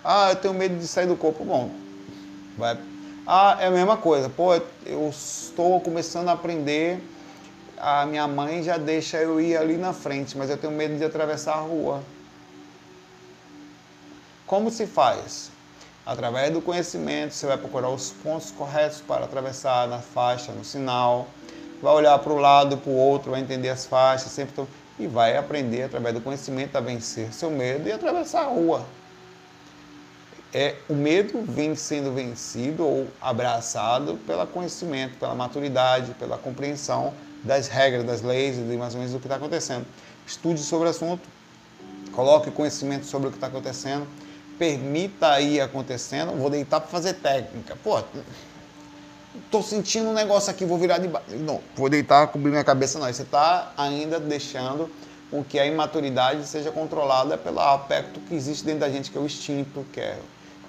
[SPEAKER 1] Ah, eu tenho medo de sair do corpo. Bom, vai. Ah, é a mesma coisa. Pô, eu estou começando a aprender. A minha mãe já deixa eu ir ali na frente, mas eu tenho medo de atravessar a rua. Como se faz? Através do conhecimento, você vai procurar os pontos corretos para atravessar na faixa, no sinal. Vai olhar para o lado, para o outro, vai entender as faixas, sempre e vai aprender através do conhecimento a vencer seu medo e atravessar a rua. É, o medo vem sendo vencido ou abraçado pelo conhecimento, pela maturidade, pela compreensão das regras, das leis e mais ou menos do que está acontecendo. Estude sobre o assunto, coloque conhecimento sobre o que está acontecendo, permita ir acontecendo. Vou deitar para fazer técnica. Pô, estou sentindo um negócio aqui, vou virar de baixo. Não, vou deitar, cobrir minha cabeça, não. Você está ainda deixando com que a imaturidade seja controlada pelo aspecto que existe dentro da gente, que é o instinto, que é.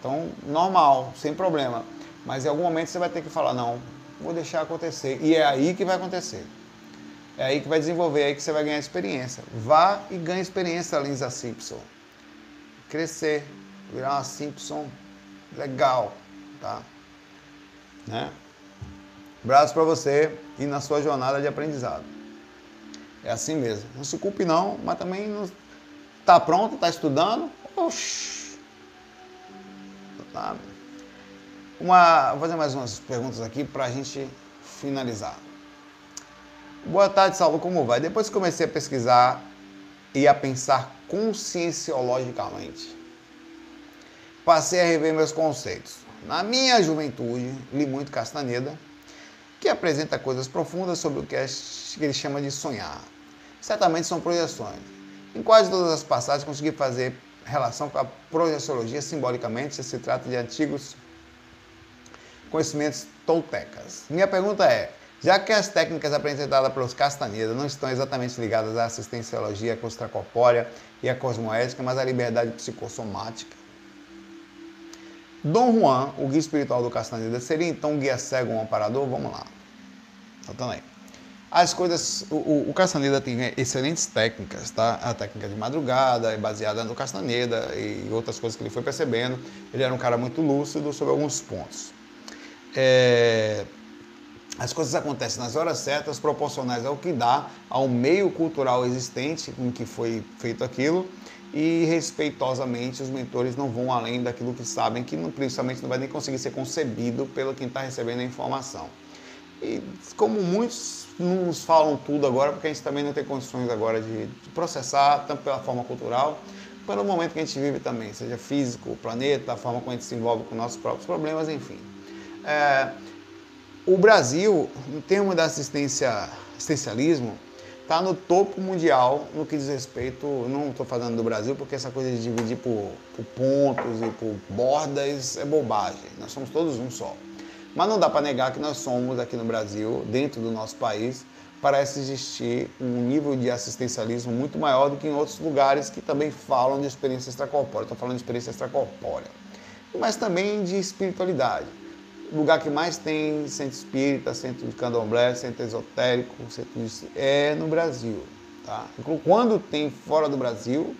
[SPEAKER 1] Então, normal, sem problema. Mas em algum momento você vai ter que falar, não, vou deixar acontecer. E é aí que vai acontecer. É aí que vai desenvolver, é aí que você vai ganhar experiência. Vá e ganhe experiência, Linza Simpson. Crescer, virar uma Simpson legal, tá? Né? Braço para você e na sua jornada de aprendizado. É assim mesmo. Não se culpe não, mas também não está pronto, está estudando. Oxi. Tá. Uma, vou fazer mais umas perguntas aqui para a gente finalizar. Boa tarde, Saulo, como vai? Depois que comecei a pesquisar e a pensar conscienciologicamente, passei a rever meus conceitos. Na minha juventude, li muito Castaneda, que apresenta coisas profundas sobre o que, é, ele chama de sonhar. Certamente são projeções. Em quase todas as passagens consegui fazer relação com a projeciologia simbolicamente, se trata de antigos conhecimentos toltecas. Minha pergunta é, já que as técnicas apresentadas pelos Castaneda não estão exatamente ligadas à assistenciologia extracorpórea e à cosmoética, mas à liberdade psicossomática, Dom Juan, o guia espiritual do Castaneda, seria então um guia cego um amparador? Vamos lá. Voltando aí. As coisas. O, o Castaneda tem excelentes técnicas, tá? A técnica de madrugada é baseada no Castaneda e outras coisas que ele foi percebendo. Ele era um cara muito lúcido sobre alguns pontos. É, as coisas acontecem nas horas certas, proporcionais ao que dá, ao meio cultural existente em que foi feito aquilo e respeitosamente os mentores não vão além daquilo que sabem, que não, principalmente não vai nem conseguir ser concebido pelo quem está recebendo a informação. E como muitos não nos falam tudo agora, porque a gente também não tem condições agora de, processar, tanto pela forma cultural, pelo momento que a gente vive também, seja físico, o planeta, a forma como a gente se envolve com nossos próprios problemas, enfim. É, o Brasil, em termos da assistência, assistencialismo, está no topo mundial no que diz respeito, não estou falando do Brasil, porque essa coisa de dividir por, por, pontos e por bordas é bobagem. Nós somos todos um só. Mas não dá para negar que nós somos aqui no Brasil, dentro do nosso país, parece existir um nível de assistencialismo muito maior do que em outros lugares que também falam de experiência extracorpórea. Estou falando de experiência extracorpórea, mas também de espiritualidade lugar que mais tem centro espírita, centro de candomblé, centro esotérico, centro de... é no Brasil. Tá? Quando tem fora do Brasil,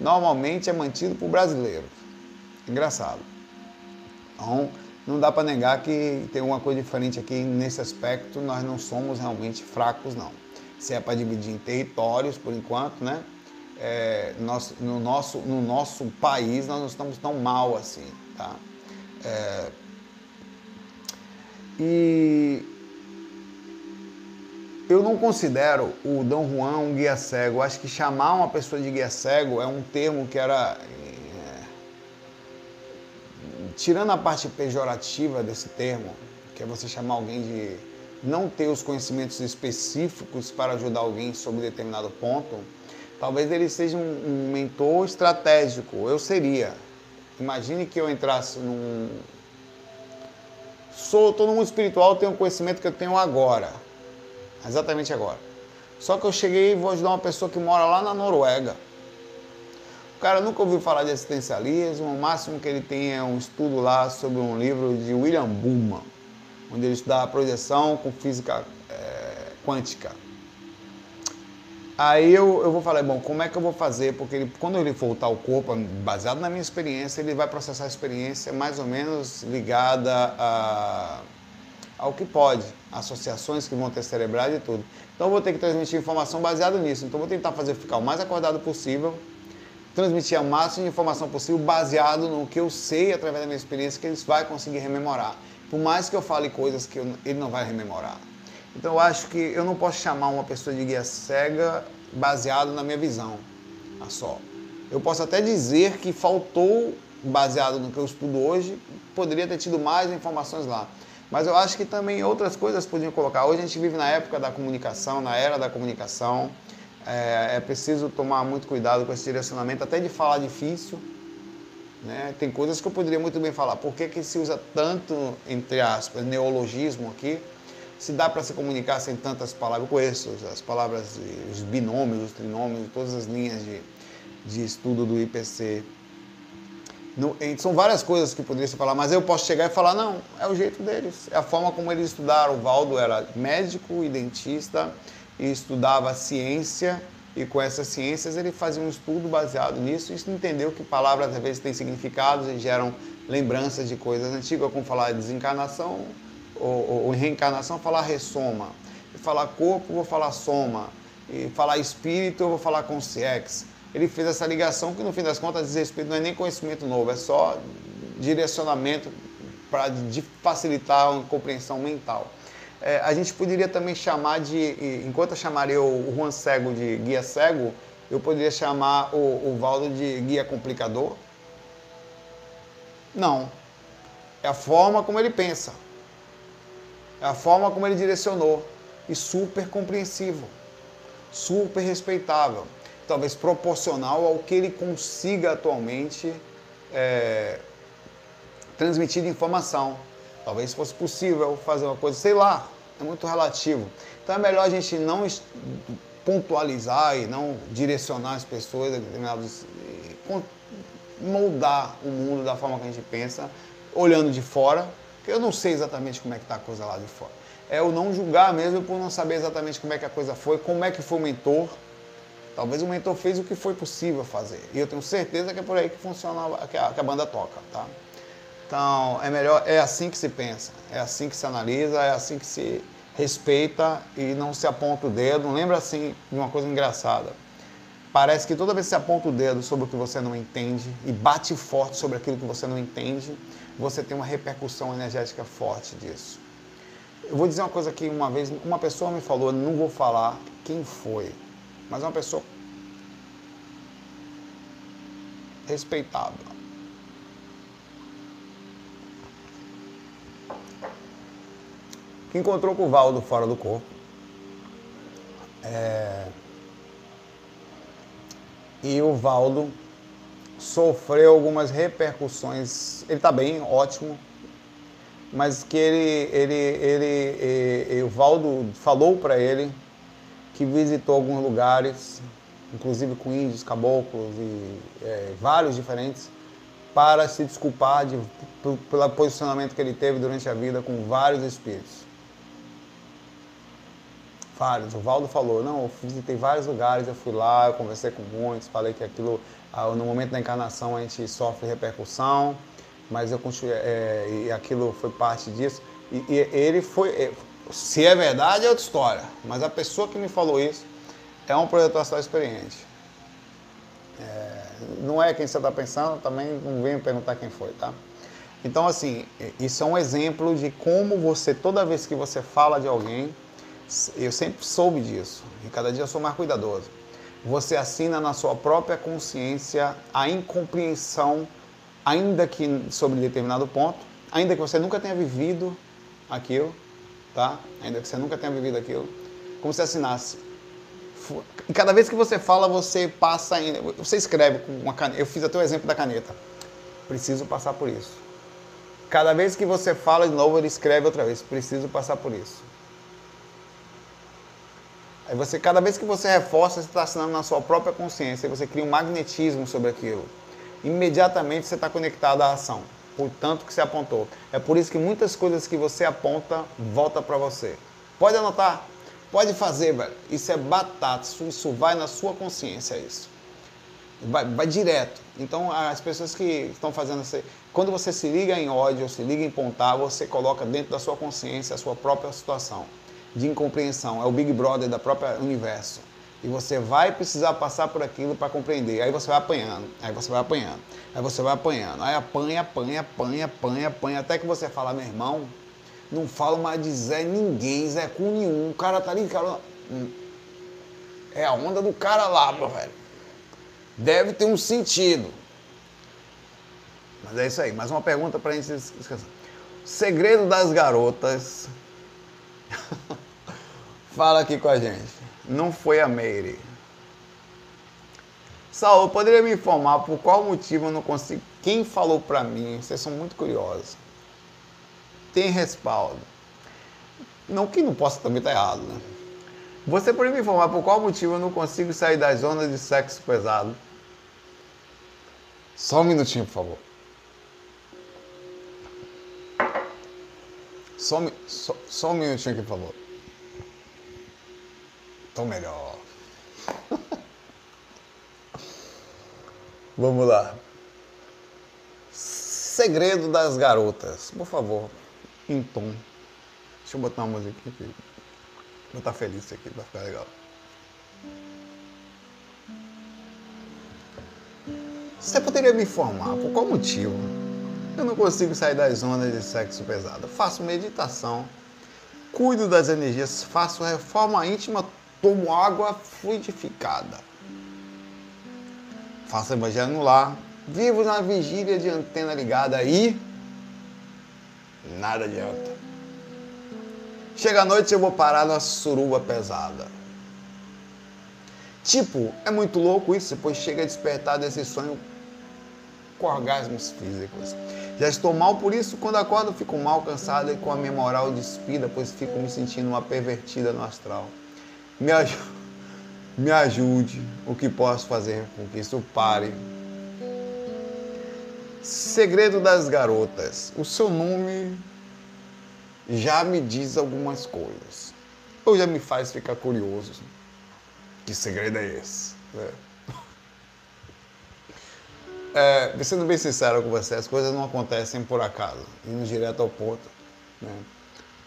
[SPEAKER 1] normalmente é mantido por brasileiros. Engraçado. Então, não dá para negar que tem uma coisa diferente aqui nesse aspecto, nós não somos realmente fracos, não. Se é para dividir em territórios, por enquanto, né? É, nós, no, nosso, no nosso país nós não estamos tão mal assim, tá? É, e eu não considero o Dom Juan um guia cego. Acho que chamar uma pessoa de guia cego é um termo que era. Tirando a parte pejorativa desse termo, que é você chamar alguém de não ter os conhecimentos específicos para ajudar alguém sobre determinado ponto, talvez ele seja um, um mentor estratégico. Eu seria. Imagine que eu entrasse num, sou todo mundo espiritual, tenho o conhecimento que eu tenho agora. Exatamente agora. Só que eu cheguei e vou ajudar uma pessoa que mora lá na Noruega. O cara nunca ouviu falar de assistencialismo, o máximo que ele tem é um estudo lá sobre um livro de William Bullman. onde ele estudava projeção com física é, quântica. Aí eu, eu vou falar, bom, como é que eu vou fazer? Porque ele, quando ele voltar ao corpo, baseado na minha experiência, ele vai processar a experiência mais ou menos ligada a, ao que pode, associações que vão ter cerebrais e tudo. Então eu vou ter que transmitir informação baseada nisso. Então eu vou tentar fazer ficar o mais acordado possível, transmitir a máxima de informação possível baseado no que eu sei através da minha experiência que ele vai conseguir rememorar. Por mais que eu fale coisas que eu, ele não vai rememorar. Então eu acho que eu não posso chamar uma pessoa de guia cega baseado na minha visão, a só. Eu posso até dizer que faltou, baseado no que eu estudo hoje, poderia ter tido mais informações lá. Mas eu acho que também outras coisas podiam colocar. Hoje a gente vive na época da comunicação, na era da comunicação. É, é preciso tomar muito cuidado com esse direcionamento, até de falar difícil. Né? Tem coisas que eu poderia muito bem falar. Por que, que se usa tanto, entre aspas, neologismo aqui? se dá para se comunicar sem tantas palavras. Eu conheço as palavras, os binômios, os trinômios, todas as linhas de, de estudo do IPC. No, são várias coisas que poderia se falar, mas eu posso chegar e falar, não, é o jeito deles, é a forma como eles estudaram. O Valdo era médico e dentista e estudava ciência, e com essas ciências ele fazia um estudo baseado nisso e entendeu que palavras às vezes têm significados e geram lembranças de coisas antigas, como falar de desencarnação, ou, ou, reencarnação, falar ressoma. E falar corpo, vou falar soma. E falar espírito, eu vou falar consciex. Ele fez essa ligação que, no fim das contas, diz respeito, não é nem conhecimento novo, é só direcionamento para facilitar a compreensão mental. É, a gente poderia também chamar de, enquanto eu chamaria o Juan Cego de guia cego, eu poderia chamar o, o Valdo de guia complicador? Não. É a forma como ele pensa. É a forma como ele direcionou. E super compreensivo, super respeitável. Talvez proporcional ao que ele consiga atualmente é, transmitir de informação. Talvez fosse possível fazer uma coisa, sei lá, é muito relativo. Então é melhor a gente não pontualizar e não direcionar as pessoas a determinados. moldar o mundo da forma que a gente pensa, olhando de fora, eu não sei exatamente como é que está a coisa lá de fora. É o não julgar mesmo por não saber exatamente como é que a coisa foi, como é que foi o mentor. Talvez o mentor fez o que foi possível fazer. E eu tenho certeza que é por aí que funciona, que a, que a banda toca, tá? Então, é melhor, é assim que se pensa, é assim que se analisa, é assim que se respeita e não se aponta o dedo. Lembra assim de uma coisa engraçada. Parece que toda vez que você aponta o dedo sobre o que você não entende e bate forte sobre aquilo que você não entende, você tem uma repercussão energética forte disso. Eu vou dizer uma coisa que uma vez uma pessoa me falou, não vou falar quem foi, mas uma pessoa respeitável. Que encontrou com o Valdo fora do corpo. É... E o Valdo sofreu algumas repercussões. Ele está bem, ótimo, mas que ele, ele, ele, ele o Valdo falou para ele que visitou alguns lugares, inclusive com índios, caboclos e é, vários diferentes, para se desculpar de, pelo posicionamento que ele teve durante a vida com vários espíritos. Vários. O Valdo falou, não, eu visitei vários lugares, eu fui lá, eu conversei com muitos, falei que aquilo ah, no momento da encarnação a gente sofre repercussão, mas eu continuei, é, e aquilo foi parte disso. E, e, ele foi, é, se é verdade é outra história, mas a pessoa que me falou isso é um projetor astral experiente. É, não é quem você está pensando, também não venha perguntar quem foi, tá? Então, assim, isso é um exemplo de como você, toda vez que você fala de alguém, eu sempre soube disso, e cada dia eu sou mais cuidadoso você assina na sua própria consciência a incompreensão, ainda que sobre determinado ponto, ainda que você nunca tenha vivido aquilo, tá? Ainda que você nunca tenha vivido aquilo, como se assinasse. E cada vez que você fala, você passa, você escreve com uma caneta. Eu fiz até o exemplo da caneta. Preciso passar por isso. Cada vez que você fala de novo, ele escreve outra vez. Preciso passar por isso. Aí você, cada vez que você reforça, você está assinando na sua própria consciência, você cria um magnetismo sobre aquilo. Imediatamente você está conectado à ação. por tanto que você apontou. É por isso que muitas coisas que você aponta volta para você. Pode anotar, pode fazer, velho. Isso é batata, isso vai na sua consciência, é isso. Vai, vai direto. Então, as pessoas que estão fazendo isso, quando você se liga em ódio, se liga em pontar, você coloca dentro da sua consciência a sua própria situação de incompreensão. É o Big Brother da própria universo. E você vai precisar passar por aquilo para compreender. Aí você vai apanhando, aí você vai apanhando, aí você vai apanhando. Aí apanha, apanha, apanha, apanha, apanha, até que você fala, meu irmão, não falo mais de Zé ninguém, Zé com nenhum. O cara tá ali, cara. Hum. É a onda do cara lá, meu velho. Deve ter um sentido. Mas é isso aí. Mais uma pergunta pra gente esquecer. Segredo das garotas. [LAUGHS] Fala aqui com a gente não foi a Meire. Saul, poderia me informar por qual motivo eu não consigo. Quem falou para mim? Vocês são muito curiosos. Tem respaldo. Não que não possa também estar tá errado, né? Você poderia me informar por qual motivo eu não consigo sair das zonas de sexo pesado? Só um minutinho, por favor. Só, só, só um minutinho aqui, por favor tão melhor. [LAUGHS] Vamos lá. Segredo das garotas. Por favor, em tom. Deixa eu botar uma música aqui. Vou estar feliz aqui, vai ficar legal. Você poderia me informar por qual motivo eu não consigo sair das zonas de sexo pesado? faço meditação, cuido das energias, faço reforma íntima tomo água fluidificada. Faço evangelho no lar, vivo na vigília de antena ligada e nada adianta. Chega a noite eu vou parar na suruba pesada. Tipo, é muito louco isso, pois chega a despertar desse sonho com orgasmos físicos. Já estou mal por isso, quando acordo fico mal cansada e com a minha moral despida, pois fico me sentindo uma pervertida no astral me, aj me ajude o que posso fazer com que isso pare. Segredo das garotas. O seu nome já me diz algumas coisas. Ou já me faz ficar curioso. Que segredo é esse? [LAUGHS] É. É, sendo bem sincero com você, as coisas não acontecem por acaso, indo direto ao ponto. Né?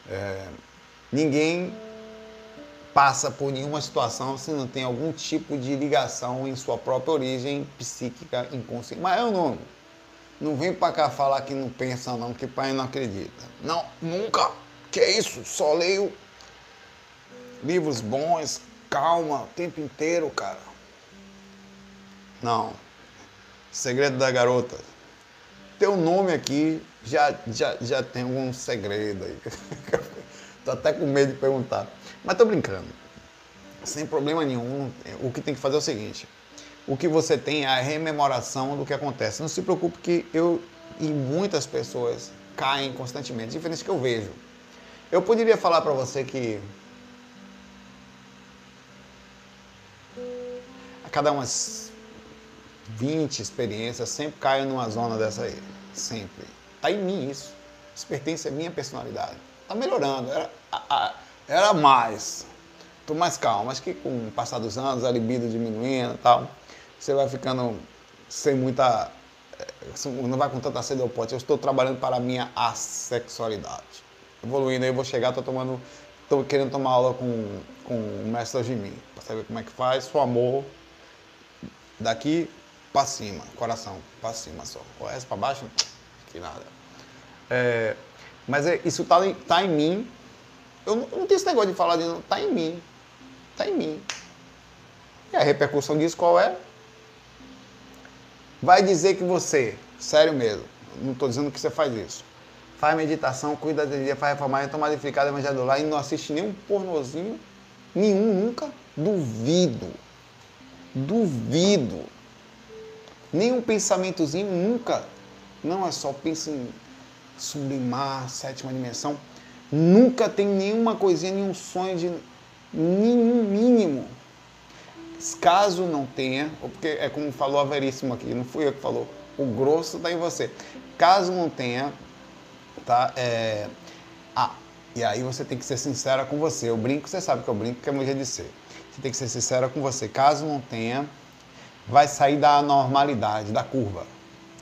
[SPEAKER 1] É, ninguém passa por nenhuma situação se não tem algum tipo de ligação em sua própria origem psíquica inconsciente. Mas eu não, não vem para cá falar que não pensa não, que pai não acredita. Não, nunca. Que é isso? Só leio livros bons, calma, o tempo inteiro, cara. Não. Segredo da garota. Teu nome aqui já, já, já tem algum segredo aí. [LAUGHS] Tô até com medo de perguntar. Mas tô brincando. Sem problema nenhum. O que tem que fazer é o seguinte. O que você tem é a rememoração do que acontece. Não se preocupe que eu e muitas pessoas caem constantemente. Diferente que eu vejo. Eu poderia falar para você que a cada umas 20 experiências sempre caio numa zona dessa aí. Sempre. Tá em mim isso. Isso pertence à minha personalidade. Tá melhorando. Era, a, a, era mais. Tô mais calmo. Acho que com o passar dos anos, a libido diminuindo e tal, você vai ficando sem muita. Eh, não vai com tanta sede ao pote. Eu estou trabalhando para a minha assexualidade. Evoluindo aí, eu vou chegar, estou tomando. Estou querendo tomar aula com, com o mestre de mim, para saber como é que faz, o amor daqui para cima, coração, para cima só. O resto para baixo, que nada. É, mas é, isso está tá em mim eu não, não tenho esse negócio de falar de não. Tá em mim. Tá em mim. E a repercussão disso qual é? Vai dizer que você, sério mesmo, não estou dizendo que você faz isso. Faz meditação, cuida da dia, faz reformar, toma modificada, evangelho lá e não assiste nenhum pornozinho, nenhum nunca. Duvido. Duvido. Nenhum pensamentozinho nunca. Não é só pensa em sublimar, sétima dimensão. Nunca tem nenhuma coisinha, nenhum sonho de nenhum mínimo. Caso não tenha, porque é como falou a Veríssimo aqui, não fui eu que falou, O grosso está em você. Caso não tenha, tá? É... Ah, e aí você tem que ser sincera com você. Eu brinco, você sabe que eu brinco, que é meu jeito de ser. Você tem que ser sincera com você. Caso não tenha, vai sair da normalidade, da curva.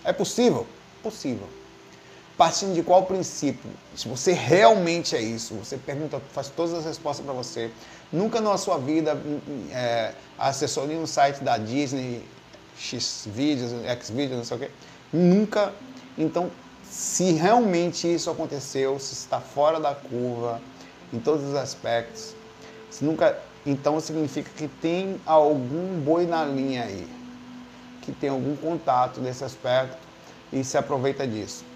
[SPEAKER 1] É possível? Possível. Partindo de qual princípio? Se você realmente é isso, você pergunta, faz todas as respostas para você. Nunca na sua vida hum, hum, é, acessou nenhum site da Disney, X vídeos, X não sei o quê. Nunca. Então, se realmente isso aconteceu, se está fora da curva, em todos os aspectos, se nunca, então significa que tem algum boi na linha aí, que tem algum contato nesse aspecto e se aproveita disso.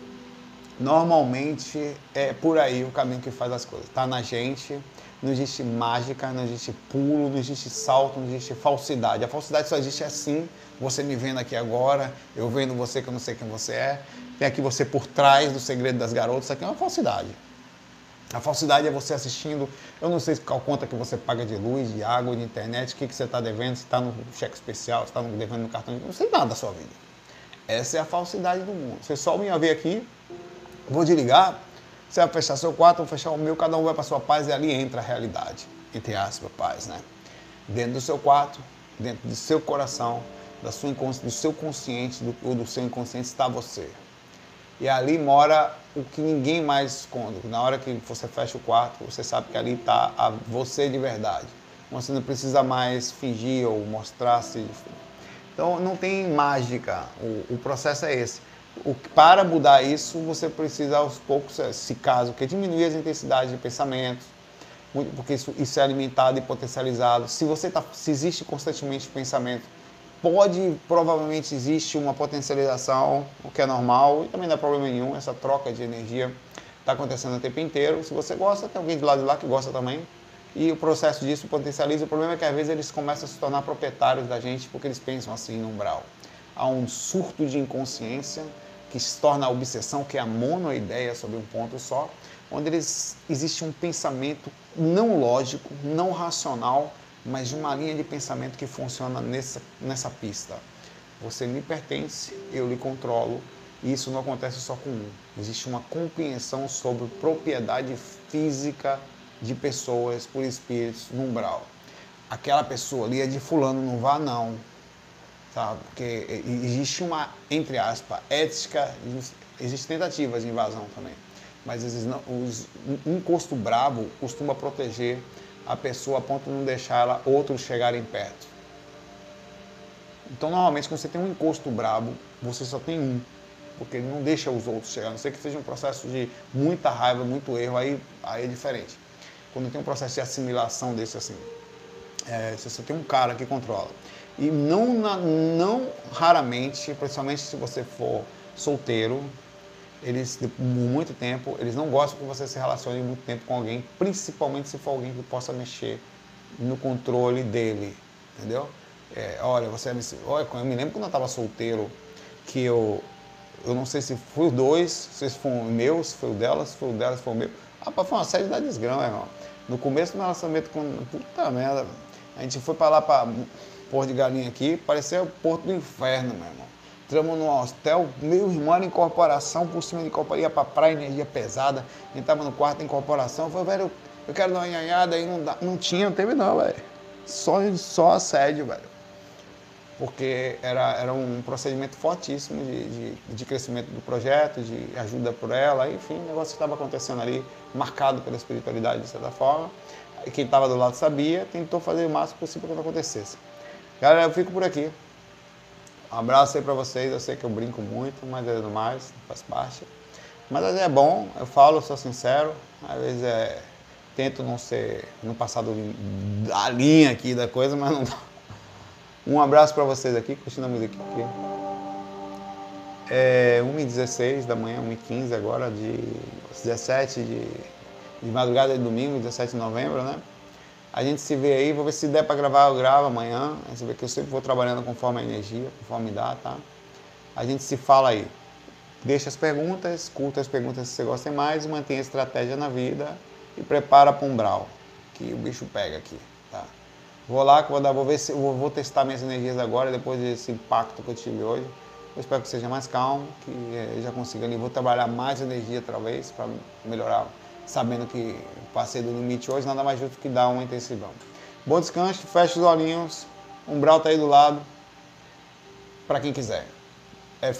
[SPEAKER 1] Normalmente é por aí o caminho que faz as coisas. Está na gente, não existe mágica, não existe pulo, não existe salto, não existe falsidade. A falsidade só existe assim, você me vendo aqui agora, eu vendo você que eu não sei quem você é. Tem aqui você por trás do segredo das garotas, isso aqui é uma falsidade. A falsidade é você assistindo, eu não sei qual conta que você paga de luz, de água, de internet, o que, que você está devendo, se está no cheque especial, se está devendo no cartão, não sei nada da sua vida. Essa é a falsidade do mundo. Você só me ver aqui, Vou desligar, você vai fechar seu quarto, vou fechar o meu, cada um vai para sua paz e ali entra a realidade, entre aspas, paz, né? Dentro do seu quarto, dentro do seu coração, da sua do seu consciente do, ou do seu inconsciente está você. E ali mora o que ninguém mais esconde. Na hora que você fecha o quarto, você sabe que ali está você de verdade. Você não precisa mais fingir ou mostrar-se. Então não tem mágica. O, o processo é esse o, para mudar isso, você precisa aos poucos, eh, se caso, que diminuir as intensidades de pensamentos, porque isso, isso é alimentado e potencializado. Se você tá, se existe constantemente pensamento, pode, provavelmente existe uma potencialização, o que é normal e também não é problema nenhum. Essa troca de energia está acontecendo o tempo inteiro. Se você gosta, tem alguém do lado de lá que gosta também. E o processo disso potencializa. O problema é que às vezes eles começam a se tornar proprietários da gente porque eles pensam assim no umbral. Há um surto de inconsciência que se torna a obsessão, que é a monoideia sobre um ponto só, onde eles, existe um pensamento não lógico, não racional, mas de uma linha de pensamento que funciona nessa, nessa pista. Você me pertence, eu lhe controlo, e isso não acontece só com um. Existe uma compreensão sobre propriedade física de pessoas por espíritos no umbral. Aquela pessoa ali é de fulano, não vá não sabe? Porque existe uma, entre aspas, ética, existem tentativas de invasão também, mas não, os, um encosto bravo costuma proteger a pessoa a ponto de não deixar ela, outros chegarem perto. Então, normalmente, quando você tem um encosto bravo, você só tem um, porque ele não deixa os outros chegar, a não ser que seja um processo de muita raiva, muito erro, aí, aí é diferente. Quando tem um processo de assimilação desse assim, é, você tem um cara que controla. E não, não raramente, principalmente se você for solteiro, eles, por muito tempo, eles não gostam que você se relacione muito tempo com alguém, principalmente se for alguém que possa mexer no controle dele, entendeu? É, olha, você olha, eu me lembro quando eu estava solteiro, que eu, eu não sei se foi os dois, se foi o meu, se foi o dela, se foi o dela, se foi o meu. Rapaz, foi uma série da desgrama, irmão. No começo do meu relacionamento com. Puta merda, a gente foi para lá para Porto de Galinha aqui, parecia o Porto do Inferno, meu irmão. Entramos num hotel, meu irmão era incorporação, por cima de incorporação, ia pra praia, energia pesada. A gente tava no quarto de incorporação, falei, velho, eu quero dar uma nhanhada aí, não, dá, não tinha, não teve não, velho. Só, só assédio, velho. Porque era, era um procedimento fortíssimo de, de, de crescimento do projeto, de ajuda por ela, enfim, o negócio estava acontecendo ali, marcado pela espiritualidade de certa forma. E quem estava do lado sabia, tentou fazer o máximo possível para que acontecesse. Galera, eu fico por aqui. Um abraço aí pra vocês. Eu sei que eu brinco muito, mas é mais, faz parte. Mas é bom, eu falo, sou sincero. Às vezes é. Tento não ser. não passar do, da linha aqui da coisa, mas não. Um abraço para vocês aqui, curtindo a música aqui. É 1h16 da manhã, 1h15 agora, de 17 de, de madrugada de domingo, 17 de novembro, né? A gente se vê aí, vou ver se der para gravar, eu gravo amanhã. Você vê que eu sempre vou trabalhando conforme a energia, conforme dá, tá? A gente se fala aí. Deixa as perguntas, curta as perguntas se você gosta mais, mantenha a estratégia na vida e prepara para um brau, que o bicho pega aqui, tá? Vou lá, vou, dar, vou ver se vou, vou testar minhas energias agora, depois desse impacto que eu tive hoje. Eu espero que seja mais calmo, que eh, já consiga ali. Vou trabalhar mais energia outra vez para melhorar, sabendo que passei do limite hoje, nada mais justo que dar um intensivão. Bom descanso, feche os olhinhos, umbral tá aí do lado, para quem quiser. FO